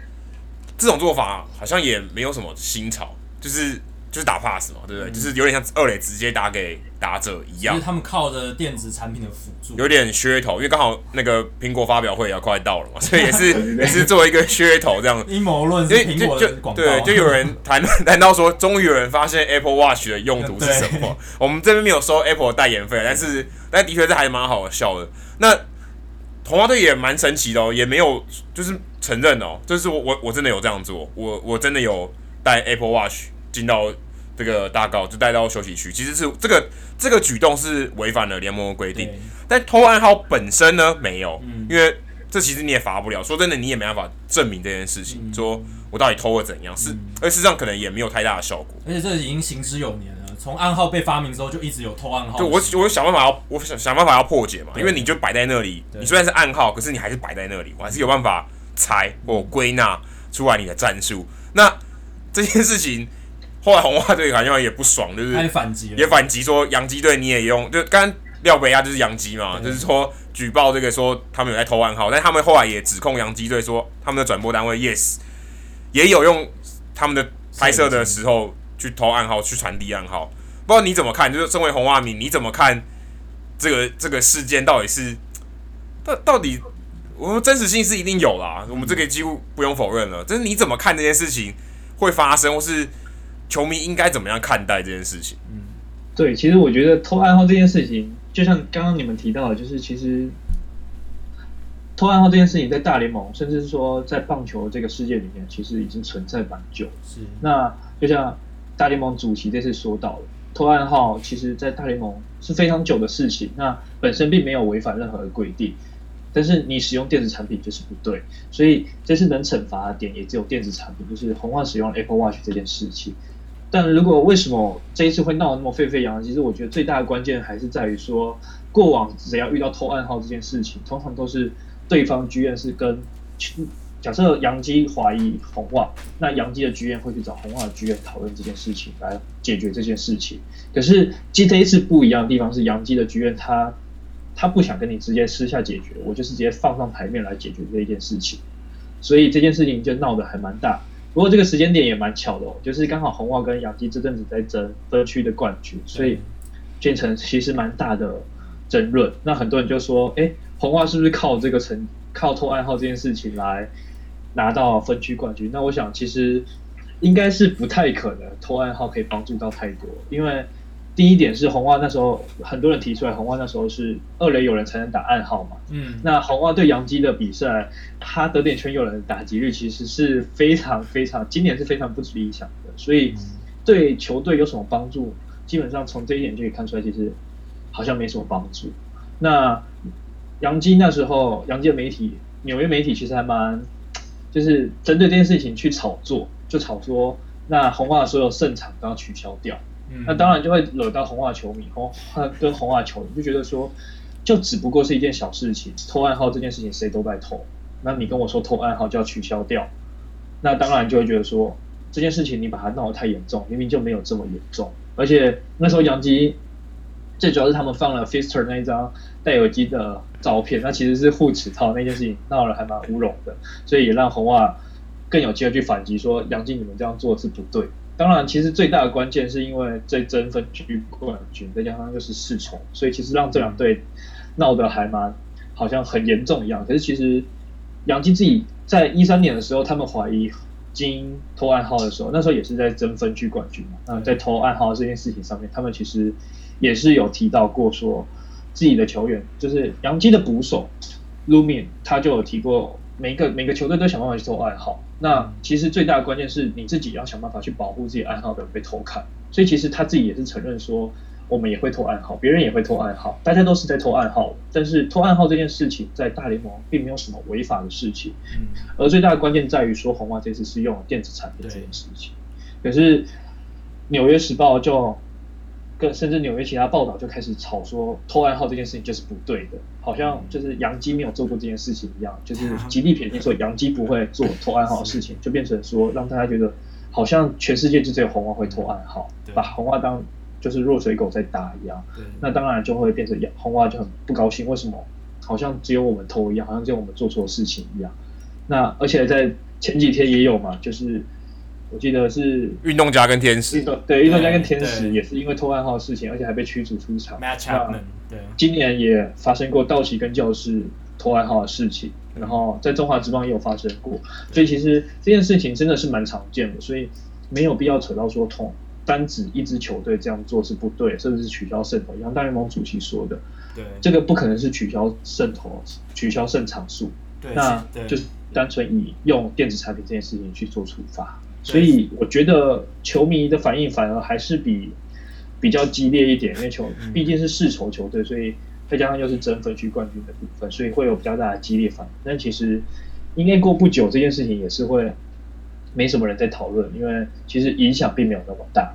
这种做法好像也没有什么新潮，就是。就是打 pass 嘛，对不对？嗯、就是有点像二垒直接打给打者一样。就是他们靠着电子产品的辅助，有点噱头，因为刚好那个苹果发表会也要快到了嘛，所以也是也是作为一个噱头这样。阴谋论是苹果的广告。对，就有人谈 谈到说，终于有人发现 Apple Watch 的用途是什么。我们这边没有收 Apple 的代言费，但是但的确是还蛮好笑的。那红袜队也蛮神奇的哦，也没有就是承认哦，就是我我我真的有这样做，我我真的有带 Apple Watch 进到。这个大告就带到休息区，其实是这个这个举动是违反了联盟的规定，但偷暗号本身呢没有，嗯，因为这其实你也罚不了。说真的，你也没办法证明这件事情，嗯，说我到底偷了怎样，是，而事实上可能也没有太大的效果。而且这已经行之有年了，从暗号被发明之后就一直有偷暗号。就我我想办法要我想想办法要破解嘛，因为你就摆在那里，你虽然是暗号，可是你还是摆在那里，我还是有办法猜或归纳出来你的战术。那这件事情。后来红袜队好像也不爽，就是也反击，也反击说洋基队你也用，就刚刚廖北亚就是洋基嘛，就是说举报这个说他们有在偷暗号，但他们后来也指控洋基队说他们的转播单位 Yes 也有用他们的拍摄的时候去偷暗号，去传递暗号，不知道你怎么看？就是身为红袜迷，你怎么看这个这个事件到底是到到底我们真实性是一定有啦，我们这个几乎不用否认了，就是你怎么看这件事情会发生，或是？球迷应该怎么样看待这件事情？嗯，对，其实我觉得偷暗号这件事情，就像刚刚你们提到的，就是其实偷暗号这件事情在大联盟，甚至是说在棒球这个世界里面，其实已经存在蛮久。是，那就像大联盟主席这次说到了，偷暗号其实在大联盟是非常久的事情，那本身并没有违反任何的规定。但是你使用电子产品就是不对，所以这次能惩罚的点也只有电子产品，就是红袜使用 Apple Watch 这件事情。但如果为什么这一次会闹得那么沸沸扬扬？其实我觉得最大的关键还是在于说，过往只要遇到偷暗号这件事情，通常都是对方剧院是跟假设杨基怀疑红袜，那杨基的剧院会去找红袜的剧院讨论这件事情来解决这件事情。可是这一次不一样的地方是，杨基的剧院他他不想跟你直接私下解决，我就是直接放上台面来解决这一件事情，所以这件事情就闹得还蛮大。不过这个时间点也蛮巧的哦，就是刚好红袜跟杨基这阵子在争分区的冠军，所以变成其实蛮大的争论。那很多人就说，哎，红袜是不是靠这个成靠偷暗号这件事情来拿到分区冠军？那我想其实应该是不太可能，偷暗号可以帮助到太多，因为。第一点是红袜那时候很多人提出来，红袜那时候是二垒有人才能打暗号嘛。嗯，那红袜对洋基的比赛，他得点圈有人的打击率其实是非常非常，今年是非常不理想的。所以对球队有什么帮助？基本上从这一点就可以看出来，其实好像没什么帮助。那杨基那时候，杨基的媒体，纽约媒体其实还蛮，就是针对这件事情去炒作，就炒作那红袜的所有胜场都要取消掉。那当然就会惹到红袜球迷，红跟红袜球迷就觉得说，就只不过是一件小事情，偷暗号这件事情谁都在偷，那你跟我说偷暗号就要取消掉，那当然就会觉得说这件事情你把它闹得太严重，明明就没有这么严重，而且那时候杨基最主要是他们放了 Fister 那一张戴耳机的照片，那其实是护齿套那件事情闹得还蛮乌龙的，所以也让红袜更有机会去反击说杨基你们这样做是不对。当然，其实最大的关键是因为这争分区冠军，再加上又是世仇，所以其实让这两队闹得还蛮好像很严重一样。可是其实杨基自己在一三年的时候，他们怀疑金偷暗号的时候，那时候也是在争分区冠军嘛。那在偷暗号这件事情上面，他们其实也是有提到过，说自己的球员就是杨基的捕手 Lumine，他就有提过。每个每个球队都想办法去偷暗号，那其实最大的关键是你自己要想办法去保护自己暗号的被偷看，所以其实他自己也是承认说，我们也会偷暗号，别人也会偷暗号，大家都是在偷暗号，但是偷暗号这件事情在大联盟并没有什么违法的事情，而最大的关键在于说红袜这次是用电子产品这件事情，可是纽约时报就。甚至纽约其他报道就开始吵说偷暗号这件事情就是不对的，好像就是杨基没有做过这件事情一样，就是极力撇清说杨基不会做偷暗号的事情，就变成说让大家觉得好像全世界就只有红袜会偷暗号，把红袜当就是弱水狗在打一样。那当然就会变成红袜就很不高兴，为什么好像只有我们偷一样，好像只有我们做错事情一样。那而且在前几天也有嘛，就是。我记得是运动家跟天使，运动对运动家跟天使也是因为偷暗号的事情，而且还被驱逐出场。Chapman 对，今年也发生过道奇跟教士偷暗号的事情，然后在中华职棒也有发生过，所以其实这件事情真的是蛮常见的，所以没有必要扯到说同单指一支球队这样做是不对，甚至是取消胜投，像大联盟主席说的，对，这个不可能是取消胜投，取消胜场数，那就是单纯以用电子产品这件事情去做处罚。所以我觉得球迷的反应反而还是比比较激烈一点，因为球毕竟是世仇球队，所以再加上又是争分区冠军的部分，所以会有比较大的激烈反应。但其实应该过不久，这件事情也是会没什么人在讨论，因为其实影响并没有那么大。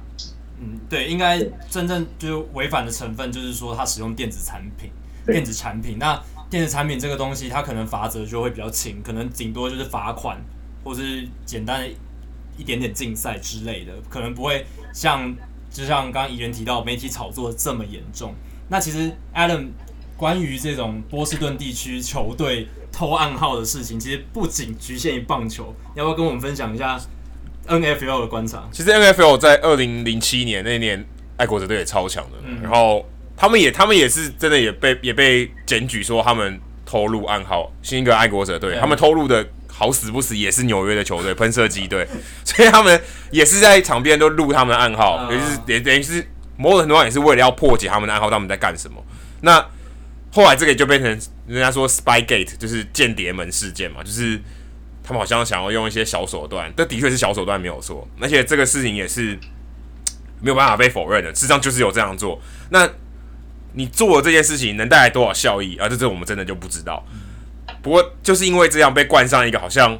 嗯，对，应该真正就违反的成分就是说他使用电子产品，电子产品。那电子产品这个东西，它可能罚则就会比较轻，可能顶多就是罚款，或是简单的。一点点竞赛之类的，可能不会像就像刚刚怡人提到媒体炒作这么严重。那其实 Adam 关于这种波士顿地区球队偷暗号的事情，其实不仅局限于棒球，要不要跟我们分享一下 NFL 的观察？其实 NFL 在二零零七年那年，爱国者队也超强的，嗯、然后他们也他们也是真的也被也被检举说他们偷录暗号，新一个爱国者队、嗯、他们偷录的。好死不死也是纽约的球队喷射机队，所以他们也是在场边都录他们的暗号，也是也等于是某种程度上也是为了要破解他们的暗号，他们在干什么。那后来这个就变成人家说 Spygate，就是间谍门事件嘛，就是他们好像想要用一些小手段，这的确是小手段没有错，而且这个事情也是没有办法被否认的，事实上就是有这样做。那你做了这件事情能带来多少效益啊？这这我们真的就不知道。不过就是因为这样被冠上一个好像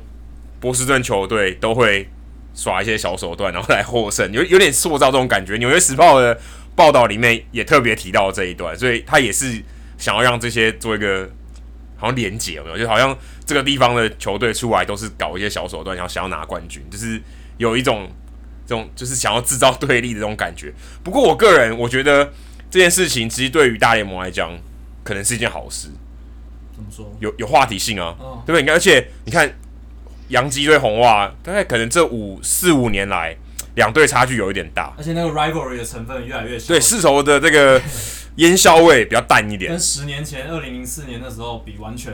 波士顿球队都会耍一些小手段，然后来获胜，有有点塑造这种感觉。纽约时报的报道里面也特别提到这一段，所以他也是想要让这些做一个好像连结，有没有？就好像这个地方的球队出来都是搞一些小手段，然后想要拿冠军，就是有一种这种就是想要制造对立的这种感觉。不过我个人我觉得这件事情其实对于大联盟来讲，可能是一件好事。怎么说？有有话题性啊，哦、对不对？你看，而且你看，洋基对红袜，大概可能这五四五年来，两队差距有一点大，而且那个 rivalry 的成分越来越小。对，世仇的这个 烟硝味比较淡一点。跟十年前二零零四年的时候比，完全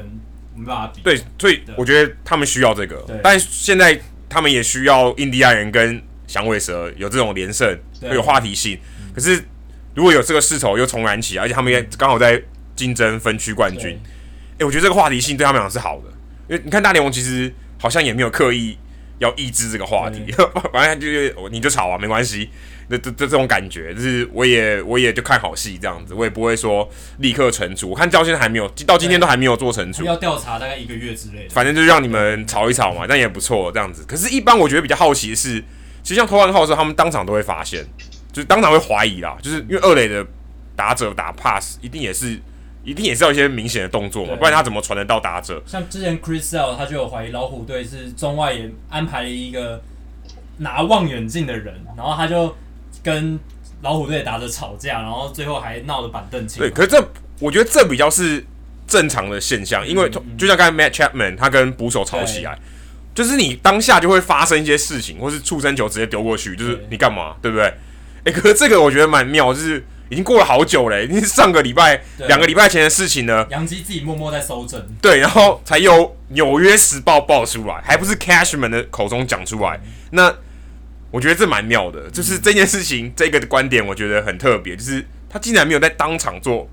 没办法比。对，所以我觉得他们需要这个，但现在他们也需要印第安人跟响尾蛇有这种连胜，会有话题性。嗯、可是如果有这个世仇又重燃起来，而且他们也刚好在竞争分区冠军。哎、欸，我觉得这个话题性对他们俩是好的，因为你看大联盟其实好像也没有刻意要抑制这个话题，反正就是你就吵啊，没关系，这这这种感觉，就是我也我也就看好戏这样子，我也不会说立刻惩处，我看到现在还没有，到今天都还没有做惩处，要调查大概一个月之类的，反正就是让你们吵一吵嘛，但也不错这样子。可是，一般我觉得比较好奇的是，其实像投完号的时候，他们当场都会发现，就是当场会怀疑啦，就是因为二垒的打者打 pass 一定也是。一定也是要一些明显的动作嘛，不然他怎么传得到打者？像之前 Chris Sale 他就有怀疑老虎队是中外也安排了一个拿望远镜的人，然后他就跟老虎队打着吵架，然后最后还闹得板凳清。对，可是这我觉得这比较是正常的现象，因为就像刚才 Matt Chapman 他跟捕手吵起来，就是你当下就会发生一些事情，或是触身球直接丢过去，就是你干嘛，对不对？哎、欸，可是这个我觉得蛮妙，就是。已经过了好久了，已经是上个礼拜、两个礼拜前的事情呢。杨基自己默默在搜证，对，然后才由《纽约时报》爆出来，还不是 Cashman 的口中讲出来。那我觉得这蛮妙的，就是这件事情这个的观点，我觉得很特别，就是他竟然没有在当场做，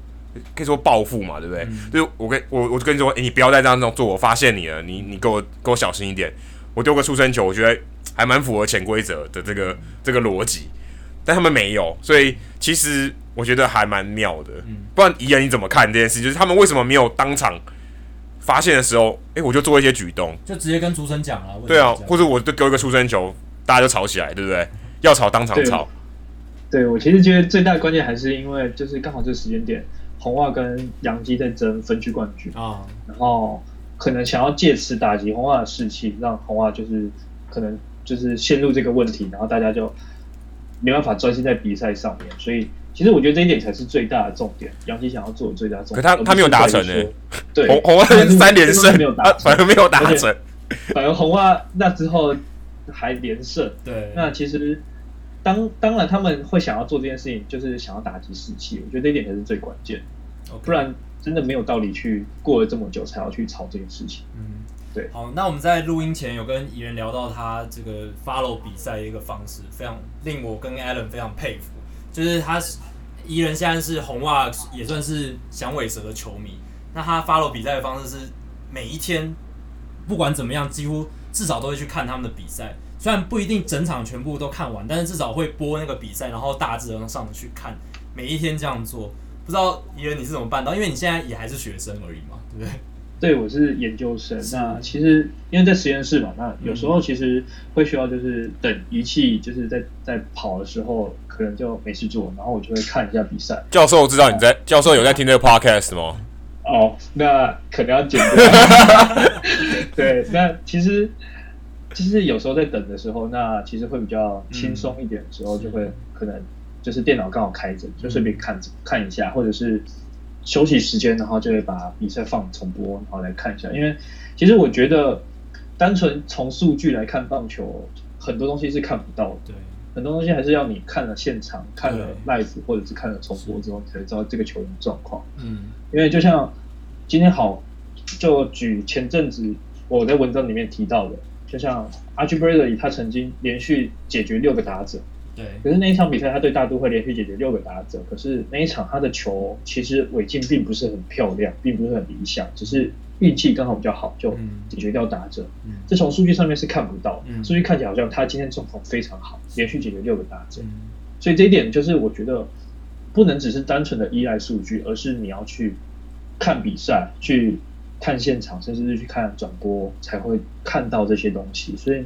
可以说报复嘛，对不对？嗯、就我跟我我就跟你说，哎、欸，你不要再这样做，我发现你了，你你给我给我小心一点，我丢个出生球，我觉得还蛮符合潜规则的这个这个逻辑。但他们没有，所以其实我觉得还蛮妙的。嗯，不然怡人你怎么看这件事？就是他们为什么没有当场发现的时候，哎、欸，我就做一些举动，就直接跟主审讲了。对啊，或者我就丢一个出生球，大家就吵起来，对不对？要吵当场吵。对，对我其实觉得最大的关键还是因为就是刚好这个时间点，红袜跟杨基在争分区冠军啊，然后可能想要借此打击红袜的士气，让红袜就是可能就是陷入这个问题，然后大家就。没办法专心在比赛上面，所以其实我觉得这一点才是最大的重点。杨基想要做的最大重点，可他他没有达成呢。对，红红袜三连胜没有达，反而没有达成。反而红袜那之后还连胜。对，那其实当当然他们会想要做这件事情，就是想要打击士气。我觉得这一点才是最关键，Okay. 不然真的没有道理去过了这么久才要去吵这件事情。嗯。对，好，那我们在录音前有跟怡人聊到他这个 follow 比赛的一个方式，非常令我跟 Alan 非常佩服。就是他宜人现在是红袜，也算是响尾蛇的球迷。那他 follow 比赛的方式是每一天不管怎么样，几乎至少都会去看他们的比赛。虽然不一定整场全部都看完，但是至少会播那个比赛，然后大致的上去看。每一天这样做，不知道宜人你是怎么办到？因为你现在也还是学生而已嘛，对不对？对，我是研究生。那其实因为在实验室嘛，那有时候其实会需要就是等仪器就是在在跑的时候，可能就没事做，然后我就会看一下比赛。教授知道你在，教授有在听这个 podcast 吗？哦，那可能要剪掉。对，那其实其实有时候在等的时候，那其实会比较轻松一点的时候，就会可能就是电脑刚好开着，就顺便看看一下，或者是。休息时间，然后就会把比赛放重播，然后来看一下。因为其实我觉得，单纯从数据来看棒球，很多东西是看不到的。对，很多东西还是要你看了现场、看了 live 或者是看了重播之后，才知道这个球员状况。嗯，因为就像今天好，就举前阵子我在文章里面提到的，就像 Archie Bradley 他曾经连续解决六个打者。对，可是那一场比赛，他对大都会连续解决六个打者，可是那一场他的球其实尾劲并不是很漂亮，并不是很理想，只是运气刚好比较好，就解决掉打者。嗯，这从数据上面是看不到，数据看起来好像他今天状况非常好，连续解决六个打者。所以这一点就是我觉得不能只是单纯的依赖数据，而是你要去看比赛，去看现场，甚至是去看转播，才会看到这些东西。所以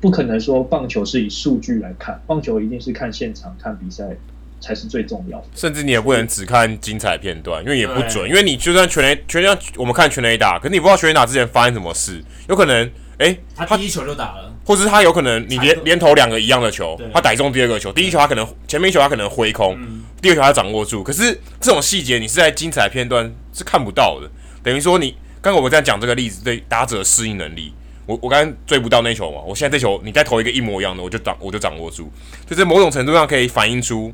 不可能说棒球是以数据来看，棒球一定是看现场、看比赛才是最重要的。甚至你也不能只看精彩片段，因为也不准。因为你就算全垒全像，我们看全垒打，可是你不知道全垒打之前发生什么事，有可能哎、欸，他第一球就打了。或是他有可能你连连投两个一样的球，他逮中第二个球，第一球他可能前面一球他可能挥空，嗯、第二球他掌握住。可是这种细节你是在精彩片段是看不到的。等于说你刚刚我们在讲这个例子，对打者适应能力，我我刚刚追不到那球嘛，我现在这球你再投一个一模一样的，我就掌我就掌握住，就在某种程度上可以反映出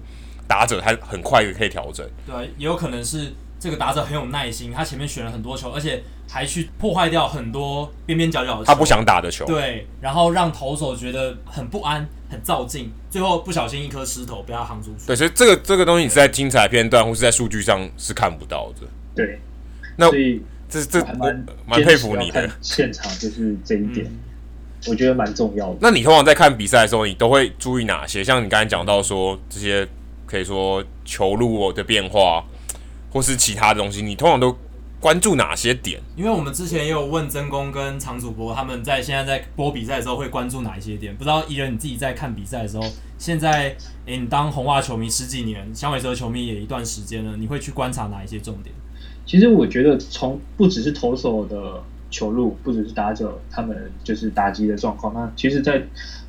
打者他很快可以调整。对，也有可能是这个打者很有耐心，他前面选了很多球，而且。还去破坏掉很多边边角角的球，他不想打的球，对，然后让投手觉得很不安、很躁进，最后不小心一颗石头被他夯出去。对，所以这个这个东西你是在精彩片段或是在数据上是看不到的。对，那所以这这蛮蛮佩服你的现场，就是这一点，嗯、我觉得蛮重要的。那你通常在看比赛的时候，你都会注意哪些？像你刚才讲到说这些，可以说球路的变化，或是其他的东西，你通常都。关注哪些点？因为我们之前也有问曾公跟常主播，他们在现在在播比赛的时候会关注哪一些点？不知道伊人你自己在看比赛的时候，现在诶，你当红袜球迷十几年，响尾蛇球迷也一段时间了，你会去观察哪一些重点？其实我觉得从不只是投手的球路，不只是打者他们就是打击的状况，那其实，在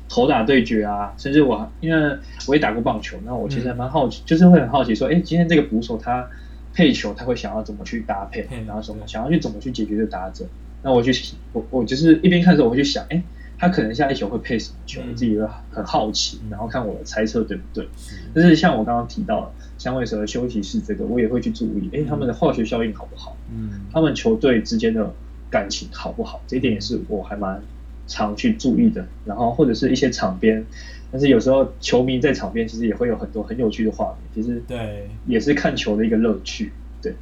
投打对决啊，甚至我因为我也打过棒球，那我其实还蛮好奇，嗯、就是会很好奇说，哎，今天这个捕手他。配球他会想要怎么去搭配，然后什么想要去怎么去解决这个打者。那我就我我就是一边看的时候，我会去想，哎，他可能下一球会配什么球？我自己会很好奇，然后看我的猜测对不对。但是像我刚刚提到的，响尾蛇的休息室这个，我也会去注意，哎，他们的化学效应好不好？嗯，他们球队之间的感情好不好？这一点也是我还蛮常去注意的。然后或者是一些场边。但是有时候球迷在场边，其实也会有很多很有趣的画面，其实对，也是看球的一个乐趣。对，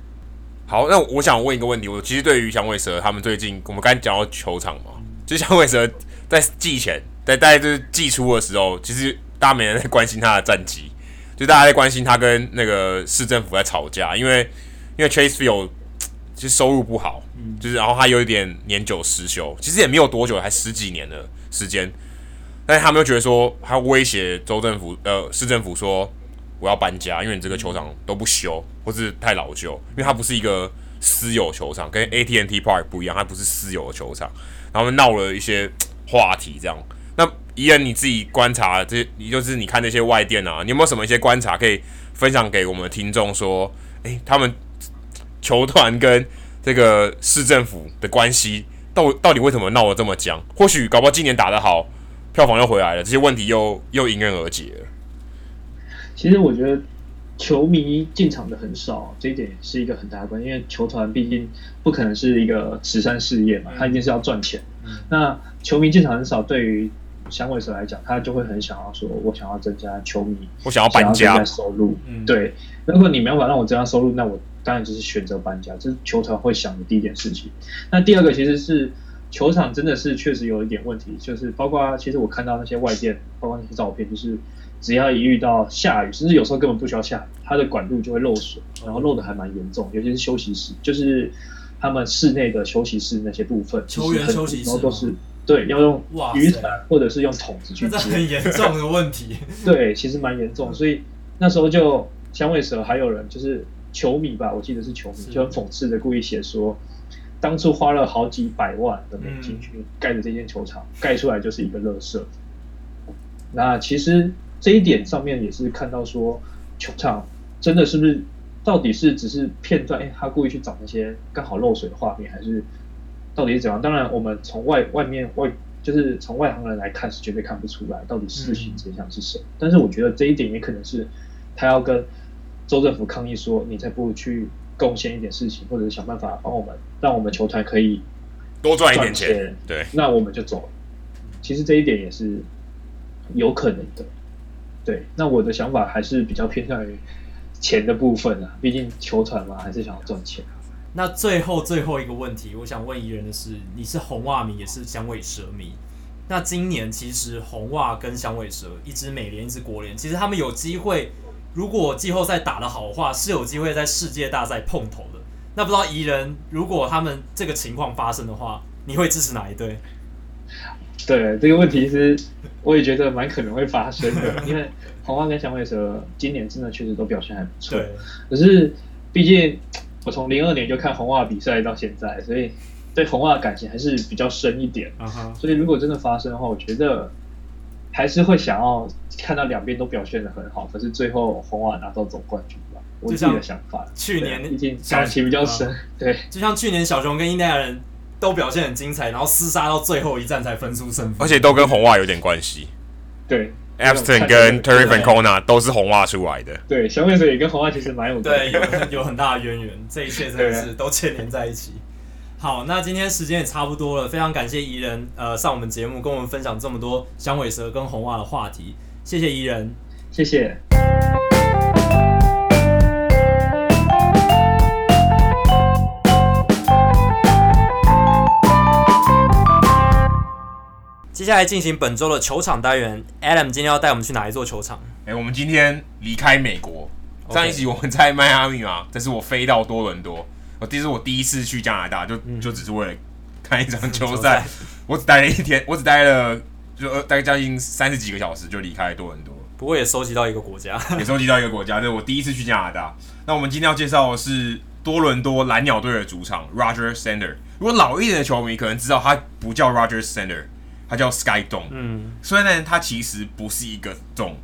好，那我想问一个问题，我其实对于响尾蛇他们最近，我们刚才讲到球场嘛，就响尾蛇在季前，在大概就是季初的时候，其实大家没人在关心他的战绩，就大家在关心他跟那个市政府在吵架，因为因为 Chase Field 其实收入不好，嗯，就是然后他有一点年久失修，其实也没有多久，还十几年的时间。但是他们又觉得说，他威胁州政府、呃市政府说，我要搬家，因为你这个球场都不修，或是太老旧，因为它不是一个私有球场，跟 AT&T Park 不一样，它不是私有的球场。然后他们闹了一些话题，这样。那伊恩你自己观察这些，你就是你看那些外电啊，你有没有什么一些观察可以分享给我们的听众说，诶，他们球团跟这个市政府的关系到到底为什么闹得这么僵？或许搞不好今年打得好。票房又回来了，这些问题又又迎刃而解了。其实我觉得球迷进场的很少，这一点是一个很大的关系，因为球团毕竟不可能是一个慈善事业嘛，它一定是要赚钱。嗯、那球迷进场很少，对于响尾蛇来讲，他就会很想要说，我想要增加球迷，我想要搬家收入。嗯、对，如果你没有办法让我增加收入，那我当然就是选择搬家，这是球团会想的第一件事情。那第二个其实是。球场真的是确实有一点问题，就是包括其实我看到那些外电，包括那些照片，就是只要一遇到下雨，甚至有时候根本不需要下雨，它的管路就会漏水，然后漏的还蛮严重，尤其是休息室，就是他们室内的休息室那些部分，球员休息室，然后都是对要用雨伞或者是用桶子去接，很严重的问题。对，其实蛮严重，所以那时候就响尾蛇还有人就是球迷吧，我记得是球迷，就很讽刺的故意写说。当初花了好几百万的美金去盖的这间球场，盖出来就是一个垃圾。那其实这一点上面也是看到说，球场真的是不是到底是只是片段？哎，他故意去找那些刚好漏水的画面，还是到底是怎样？当然，我们从外外面外就是从外行人来看是绝对看不出来到底事情真相是什么。但是我觉得这一点也可能是他要跟州政府抗议说，你再不去。贡献一点事情，或者是想办法帮我们，让我们球团可以多赚一点钱。对，那我们就走了。其实这一点也是有可能的。对，那我的想法还是比较偏向于钱的部分啊，毕竟球团嘛，还是想要赚钱。那最后最后一个问题，我想问宜人的是，你是红袜迷，也是响尾蛇迷。那今年其实红袜跟响尾蛇，一支美联，一支国联，其实他们有机会。如果季后赛打得好的话，是有机会在世界大赛碰头的。那不知道宜人，如果他们这个情况发生的话，你会支持哪一队？对，这个问题是，我也觉得蛮可能会发生的，因为红袜跟响尾蛇今年真的确实都表现还不错。对，可是毕竟我从零二年就看红袜比赛到现在，所以对红袜的感情还是比较深一点。Uh huh. 所以如果真的发生的话，我觉得还是会想要看到两边都表现得很好，可是最后红袜拿到总冠军吧。我自己的想法。去年毕竟感情比较深，啊、对，就像去年小熊跟印第安人。都表现很精彩，然后厮杀到最后一战才分出胜负，而且都跟红袜有点关系。对，Epstein 跟 Terry Francona 都是红袜出来的。对，响尾蛇也跟红袜其实蛮有对有有很大的渊源，这一切真的是都牵连在一起。好，那今天时间也差不多了，非常感谢怡人呃上我们节目跟我们分享这么多响尾蛇跟红袜的话题，谢谢怡人，谢谢。接下来进行本周的球场单元，Adam 今天要带我们去哪一座球场？哎、欸，我们今天离开美国。上一集我们在迈阿密嘛，这是我飞到多伦多，我这是我第一次去加拿大，就、嗯、就只是为了看一场 球赛。赛 我只待了一天，我只待了就大概将近三十几个小时就离开多伦多。不过也收集到一个国家，也收集到一个国家，这、就是我第一次去加拿大。那我们今天要介绍的是多伦多蓝鸟队的主场 Rogers Center。如果老一点的球迷可能知道，它不叫 Rogers Center。它叫 Sky Dome，嗯，所以呢，它其实不是一个 dome，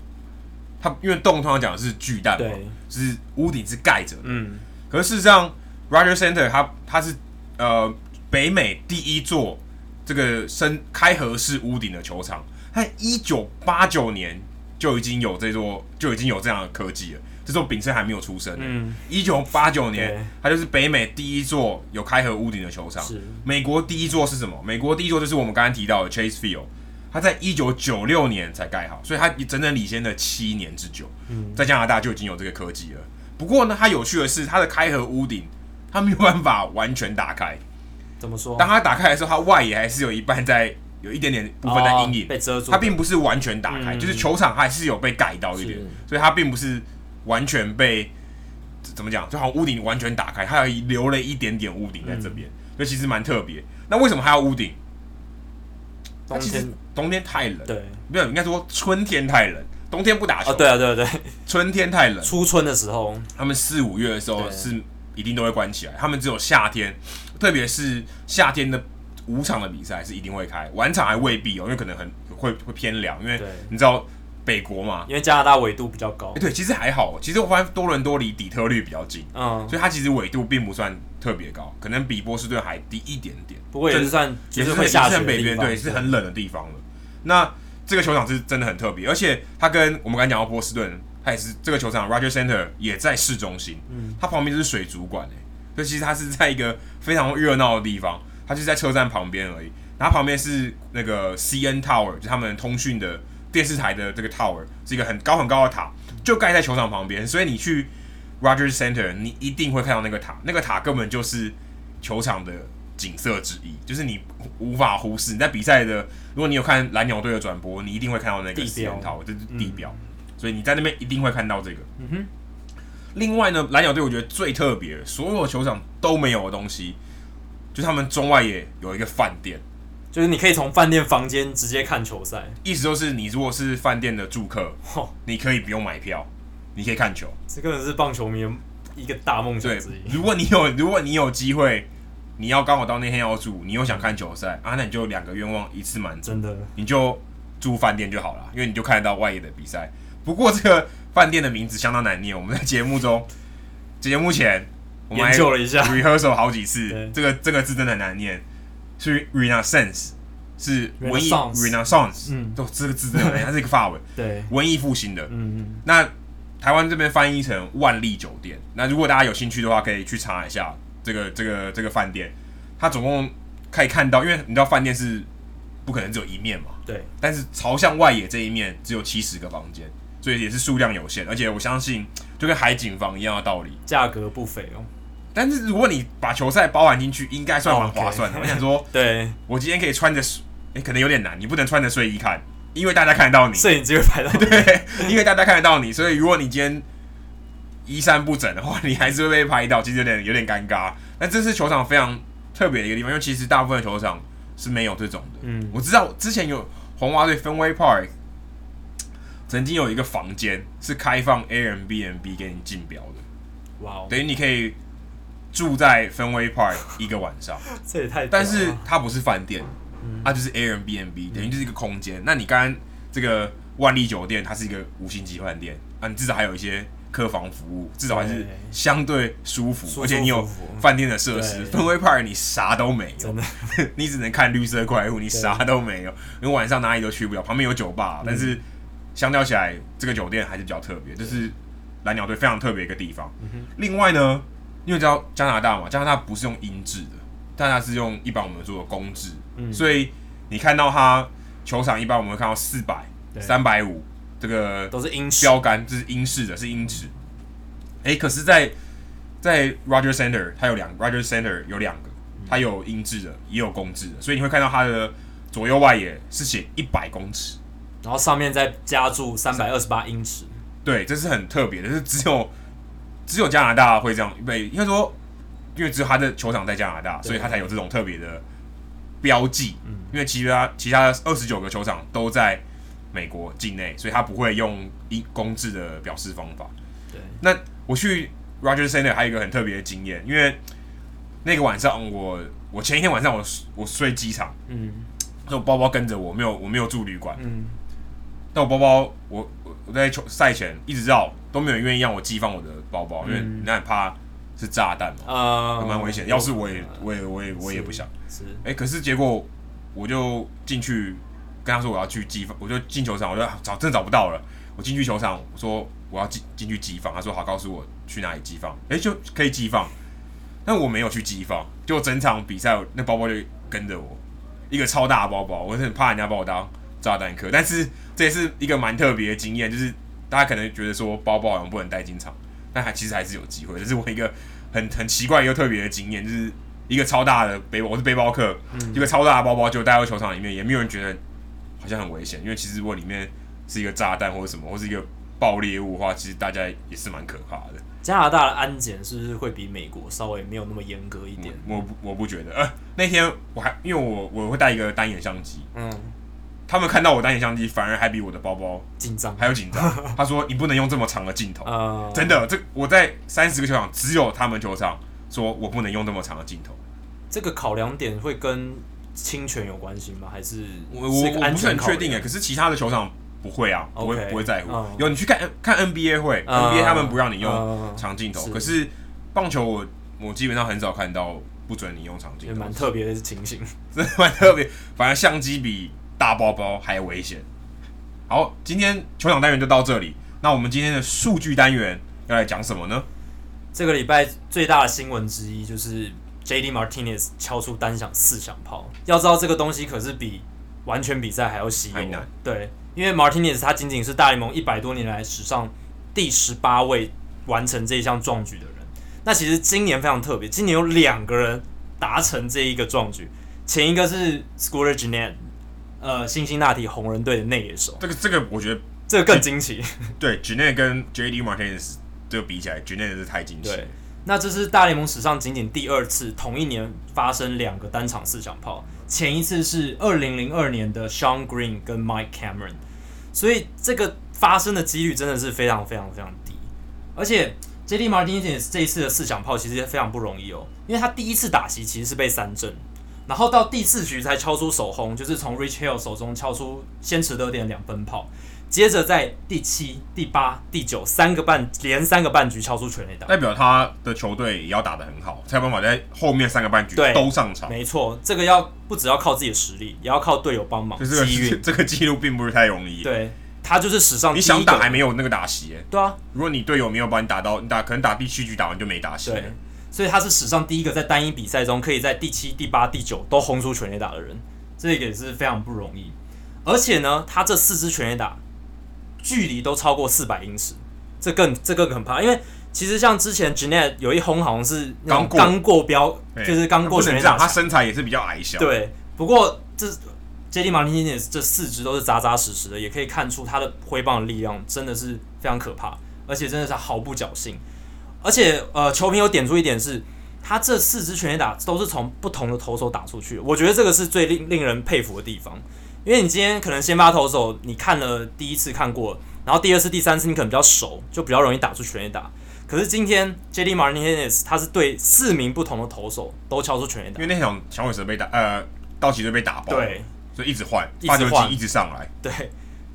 它因为 dome 通常讲的是巨蛋嘛，对就是屋顶是盖着的，嗯，可是事实上，Rogers Center 它它是呃北美第一座这个深开合式屋顶的球场，它一九八九年就已经有这座就已经有这样的科技了。这座丙生还没有出生。嗯，一九八九年，它就是北美第一座有开合屋顶的球场。是，美国第一座是什么？美国第一座就是我们刚刚提到的 Chase Field，它在一九九六年才盖好，所以它整整领先了七年之久。嗯，在加拿大就已经有这个科技了。不过呢，它有趣的是，它的开合屋顶它没有办法完全打开。怎么说？当它打开的时候，它外野还是有一半在有一点点部分在阴影，哦，被遮住。它并不是完全打开，嗯，就是球场还是有被盖到一点，所以它并不是。完全被怎么讲？就好像屋顶完全打开，它有留了一点点屋顶在这边，所以、嗯、其实蛮特别。那为什么还要屋顶？冬天冬天太冷，对，没有应该说春天太冷，冬天不打球。哦，对啊，对啊，对，春天太冷，初春的时候，他们四五月的时候是一定都会关起来，他们只有夏天，特别是夏天的五场的比赛是一定会开，晚场还未必哦，因为可能很会会偏凉，因为你知道。北国嘛，因为加拿大纬度比较高。哎、欸，对，其实还好。其实我发现多伦多离底特律比较近，嗯，所以它其实纬度并不算特别高，可能比波士顿还低一点点。不过也是算，也是会下雪北边，对，是很冷的地方了。那这个球场是真的很特别，而且它跟我们刚才讲到波士顿，它也是这个球场 Rogers Center 也在市中心，嗯，它旁边就是水族馆，哎，所以其实它是在一个非常热闹的地方，它就是在车站旁边而已。然后旁边是那个 CN Tower，就他们通讯的。电视台的这个 tower 是一个很高很高的塔，就盖在球场旁边，所以你去 Rogers Center，你一定会看到那个塔，那个塔根本就是球场的景色之一，就是你无法忽视。你在比赛的，如果你有看蓝鸟队的转播，你一定会看到那个 CN Tower，这是地标，嗯、所以你在那边一定会看到这个。嗯哼。另外呢，蓝鸟队我觉得最特别，所有球场都没有的东西，就是他们中外野有一个饭店。就是你可以从饭店房间直接看球赛，意思就是你如果是饭店的住客，哦、你可以不用买票，你可以看球。这个是棒球迷一个大梦想之一。如果你有如果你有机会，你要刚好到那天要住，你又想看球赛啊，那你就两个愿望一次满足，真的，你就住饭店就好了，因为你就看得到外野的比赛。不过这个饭店的名字相当难念，我们在节目中节目前我们研究了一下，rehearsal 好几次，这个这个字真的很难念。是 Renaissance，是文艺 Renaissance，嗯，都这个字真的，它是一个法文，对，文艺复兴的，嗯嗯。那台湾这边翻译成万丽酒店。那如果大家有兴趣的话，可以去查一下这个这个这个饭店。它总共可以看到，因为你知道饭店是不可能只有一面嘛，对。但是朝向外野这一面只有七十个房间，所以也是数量有限。而且我相信，就跟海景房一样的道理，价格不菲哦。但是如果你把球赛包含进去，应该算蛮划算的。Okay. 我想说，对，我今天可以穿着，哎，可能有点难，你不能穿着睡衣看，因为大家看得到你，摄影机会拍到，对，因为大家看得到你，所以如果你今天衣衫不整的话，你还是会被拍到，其实有点有点尴尬。但这是球场非常特别的一个地方，因为其实大部分的球场是没有这种的。嗯，我知道之前有红袜队 Fenway Park 曾经有一个房间是开放 Airbnb 给你竞标的。哇哦，等于你可以住在 Fenway Park 一个晚上。这也太……但是它不是饭店，嗯、它就是 Airbnb，等于就是一个空间。那你刚刚这个万丽酒店，它是一个五星级饭店啊，你至少还有一些。客房服务至少还是相对舒服，舒服，而且你有饭店的设施。Fenway Park 你啥都没有，你只能看绿色怪物，你啥都没有，因为晚上哪里都去不了。旁边有酒吧，但是相较起来，这个酒店还是比较特别，就是蓝鸟队非常特别一个地方。另外呢，因为知道加拿大嘛，加拿大不是用英制的，但它是用一般我们做的公制，所以你看到它球场一般我们会看到四百、三百五。这个都是英式。标杆，这是英式的，是英尺。哎，可是在，在在 Rogers Center，它有两个 Rogers Center 有两个，它有英制的，也有公制的，所以你会看到它的左右外野是写一百公尺，然后上面再加注三百二十八英尺。对，这是很特别的，是只有只有加拿大会这样，被应该说，因为只有他的球场在加拿大，所以他才有这种特别的标记。嗯，因为其他其他二十九个球场都在。美国境内，所以他不会用一公制的表示方法。对，那我去 Rogers Center 还有一个很特别的经验，因为那个晚上我我前一天晚上我我睡机场，嗯，那我包包跟着我，没有我没有住旅馆，嗯，但我包包我我在球赛前一直绕都没有人愿意让我寄放我的包包，嗯、因为那很怕是炸弹嘛，啊，蛮危险。要是我也我也我也我也不想，是，哎、欸，可是结果我就进去。跟他说我要去寄放，我就进球场，我就找真的找不到了。我进去球场，我说我要进进去寄放，他说好，告诉我去哪里寄放，哎、欸，就可以寄放。但我没有去寄放，就整场比赛那包包就跟着我，一个超大的包包，我是很怕人家把我当炸弹客。但是这也是一个蛮特别的经验，就是大家可能觉得说包包好像不能带进场，但还其实还是有机会。这是我一个很很奇怪又特别的经验，就是一个超大的背包，我是背包客，嗯、一个超大的包包就带到球场里面，也没有人觉得。好像很危险，因为其实如果里面是一个炸弹或者什么，或是一个爆裂物的话，其实大家也是蛮可怕的。加拿大的安检是不是会比美国稍微没有那么严格一点？我我不，我不觉得。呃，那天我还因为我我会带一个单眼相机，嗯，他们看到我单眼相机，反而还比我的包包紧张，还要紧张。他说你不能用这么长的镜头，嗯、真的，这我在三十个球场只有他们球场说我不能用这么长的镜头。这个考量点会跟。侵权有关系吗？还是我我我不是很确定诶。可是其他的球场不会啊，不会不会在乎。嗯、有你去看看 NBA 会、嗯、NBA 他们不让你用长镜头。嗯、可是棒球我我基本上很少看到不准你用长镜头。也蛮特别的情形，真的蛮特别。反而相机比大包包还危险。好，今天球场单元就到这里。那我们今天的数据单元要来讲什么呢？这个礼拜最大的新闻之一就是。J.D. Martinez 敲出单响四响炮，要知道这个东西可是比完全比赛还要稀有。难对，因为 Martinez 他仅仅是大联盟一百多年来史上第十八位完成这一项壮举的人。那其实今年非常特别，今年有两个人达成这一个壮举。前一个是 Scooter Gennett，呃，辛辛那提红人队的内野手。这个这个我觉得这个更惊奇。对，Gennett 跟 J.D. Martinez 这个比起来，Gennett 是太惊奇。对。那这是大联盟史上仅仅第二次同一年发生两个单场四响炮，前一次是二零零二年的 Shawn Green 跟 Mike Cameron，所以这个发生的几率真的是非常非常非常低。而且 JD Martinez 这一次的四响炮其实也非常不容易哦，因为他第一次打席其实是被三振，然后到第四局才敲出首轰，就是从 Rich Hill 手中敲出先驰得点两分炮。接着在第七、第八、第九三个半连三个半局敲出全垒打，代表他的球队也要打得很好，才有办法在后面三个半局都上场。没错，这个要不只要靠自己的实力，也要靠队友帮忙。这个这个记录并不是太容易。对，他就是史上第一你想打还没有那个打席。对啊，如果你队友没有帮你打到，你打可能打第七局打完就没打席。对，所以他是史上第一个在单一比赛中可以在第七、第八、第九都轰出全垒打的人，这个也是非常不容易。而且呢，他这四支全垒打。距离都超过四百英尺，这更这更可怕。因为其实像之前 Gennett 有一轰好像是刚刚过标，就是刚过全垒打。他身材也是比较矮小。对，不过这 JD Martinez 这四支都是扎扎实实的，也可以看出他的挥棒的力量真的是非常可怕，而且真的是毫不侥幸。而且呃，球评有点出一点是，他这四支全垒打都是从不同的投手打出去，我觉得这个是最令令人佩服的地方。因为你今天可能先发投手，你看了第一次看过，然后第二次、第三次你可能比较熟，就比较容易打出全垒打。可是今天 JD Martinez 他是对四名不同的投手都敲出全垒打，因为那场响尾蛇被打，呃，道奇队被打爆，对，所以一直换，一直换，一直上来，对。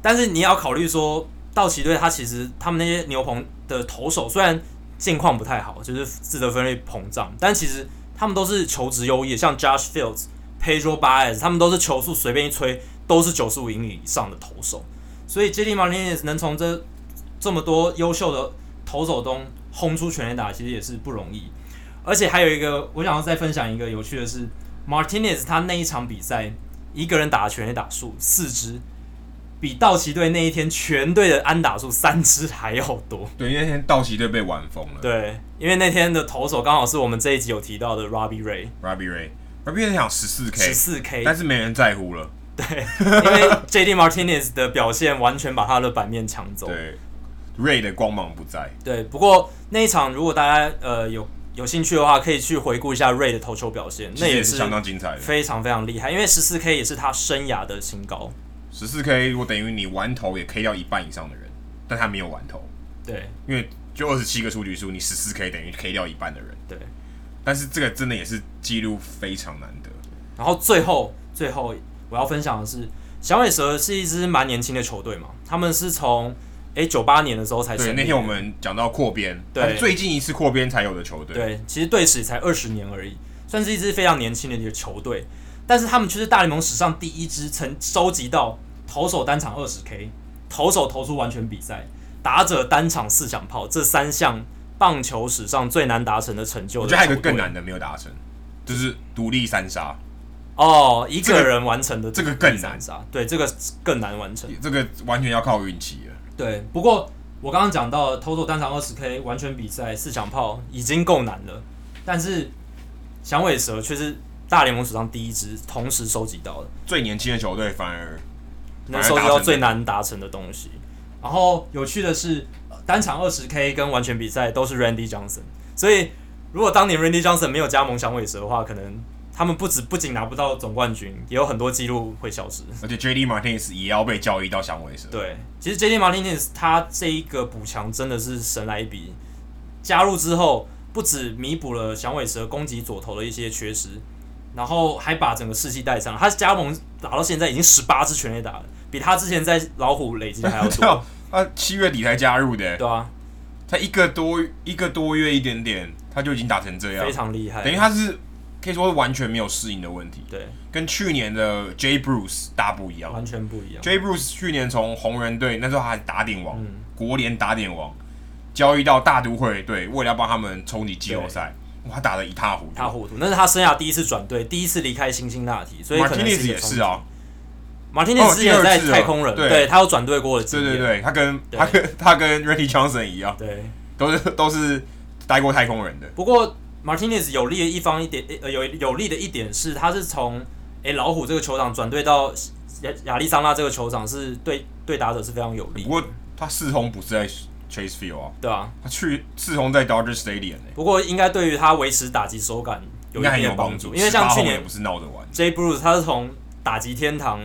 但是你要考虑说，道奇队他其实他们那些牛棚的投手虽然近况不太好，就是自得分率膨胀，但其实他们都是球质优异，像 Josh Fields、Pedro Baez，他们都是球速随便一吹都是九十五英里以上的投手，所以 JD Martinez 能从这这么多优秀的投手中。轰出全垒打其实也是不容易，而且还有一个，我想要再分享一个有趣的是，Martinez 他那一场比赛一个人打的全垒打数四支，比道奇队那一天全队的安打数三支还要多。对，因为那天道奇队被玩疯了。对，因为那天的投手刚好是我们这一集有提到的 Robbie Ray。Robbie Ray，Robbie Ray 想十四 K，十四 K，但是没人在乎了。对，因为 JD Martinez 的表现完全把他的版面抢走。对。Ray 的光芒不在。对，不过那一场如果大家呃有有兴趣的话，可以去回顾一下 Ray 的投球表现，那也是相当精彩的，非常非常厉害。因为十四 K 也是他生涯的新高。十四 K 如果等于你玩头也 K 掉一半以上的人，但他没有玩头。对，因为就二十七个出局数，你十四 K 等于 K 掉一半的人。对，但是这个真的也是记录非常难得。然后最后最后我要分享的是，响尾蛇是一支蛮年轻的球队嘛，他们是从。诶，九八年的时候才成立。对，那天我们讲到扩编，对，最近一次扩编才有的球队。对，其实队史才二十年而已，算是一支非常年轻的一个球队。但是他们却是大联盟史上第一支曾收集到投手单场二十 K，投手投出完全比赛，打者单场四响炮这三项棒球史上最难达成的成就的。我觉得还有一个更难的没有达成，就是独立三杀。哦，一个人完成的这个更难杀，对，这个更难完成，这个完全要靠运气了。对，不过我刚刚讲到投手单场二十 K 完全比赛四响炮已经够难了，但是响尾蛇却是大联盟史上第一支同时收集到的最年轻的球队，反而能收集到最难达成的东西。然后有趣的是，单场二十 K 跟完全比赛都是 Randy Johnson，所以如果当年 Randy Johnson 没有加盟响尾蛇的话，可能。他们不止不仅拿不到总冠军，也有很多记录会消失。而且 JD Martinez 也要被交易到响尾蛇。对，其实 JD Martinez 他这一个补强真的是神来一笔，加入之后不止弥补了响尾蛇攻击左投的一些缺失，然后还把整个士气带上。他加盟打到现在已经十八支全垒打了，比他之前在老虎累积还要多。他七月底才加入的，对啊，他一个多一个多月一点点，他就已经打成这样，非常厉害。等于他是。可以说是完全没有适应的问题，对，跟去年的 Jay Bruce 大不一样，完全不一样。Jay Bruce 去年从红人队那时候还打点王，嗯、国联打点王，交易到大都会队，为了要帮他们冲击季后赛，哇，他打得一塌糊涂，一塌糊涂。那是他生涯第一次转队，第一次离开辛辛那提，所以可能是也是啊。马丁内斯之前在太空人，对，对他有转队过的经验，对对对，他跟他跟他跟 Randy Johnson 一样，对，都是都是待过太空人的。不过。Martinez 有利的一方一点，呃，有有利的一点是，他是从诶、欸、老虎这个球场转队到亚亚利桑那这个球场，是对对打者是非常有利。不过他四轰不是在 Chase Field 啊，对啊，他去自从在 Dodger Stadium、欸。不过应该对于他维持打击手感有一定的帮助，因为像去年不是闹着玩，Jay Bruce 他是从打击天堂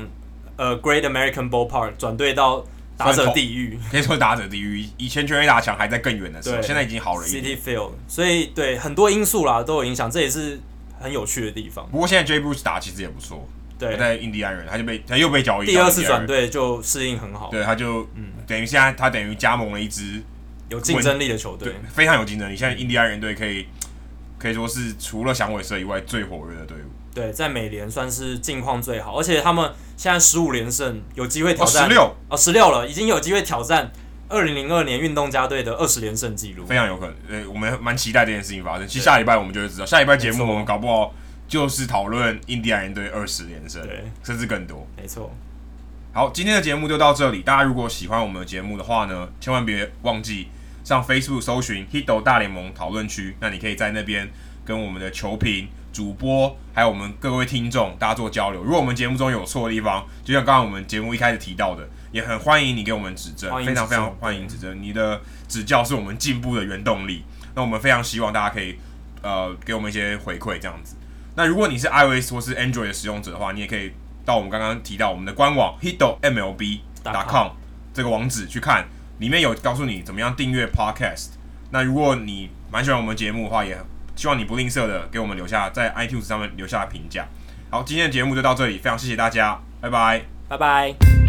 呃 Great American Ballpark 转队到。打者地狱，可以说打者地狱。以前全垒打墙还在更远的时候，现在已经好了一点。City Field，所以对很多因素啦都有影响，这也是很有趣的地方。不过现在 Jay Bruce 打其实也不错，对，在印第安人，他就被他又被交易，第二次转队就适应很好。对，他就嗯，等于现在他等于加盟了一支有竞争力的球队，非常有竞争力。现在印第安人队可以可以说是除了响尾蛇以外最火热的队伍。对，在美联算是近况最好，而且他们现在十五连胜，有机会挑战十六哦，十六了，已经有机会挑战二零零二年运动家队的二十连胜纪录，非常有可能。呃，我们蛮期待这件事情发生。其实下礼拜我们就会知道，下礼拜节目我们搞不好就是讨论印第安人队二十连胜，对，甚至更多。没错。好，今天的节目就到这里。大家如果喜欢我们的节目的话呢，千万别忘记上 Facebook 搜寻 Hito 大联盟讨论区，那你可以在那边跟我们的球评。主播还有我们各位听众，大家做交流。如果我们节目中有错的地方，就像刚刚我们节目一开始提到的，也很欢迎你给我们指正，非常非常欢迎指正。你的指教是我们进步的原动力。那我们非常希望大家可以呃给我们一些回馈这样子。那如果你是 iOS 或是 Android 的使用者的话，你也可以到我们刚刚提到我们的官网 hitomlb.com 这个网址去看，里面有告诉你怎么样订阅 Podcast。那如果你蛮喜欢我们节目的话，也希望你不吝啬的给我们留下在 iTunes 上面留下评价。好，今天的节目就到这里，非常谢谢大家，拜拜，拜拜。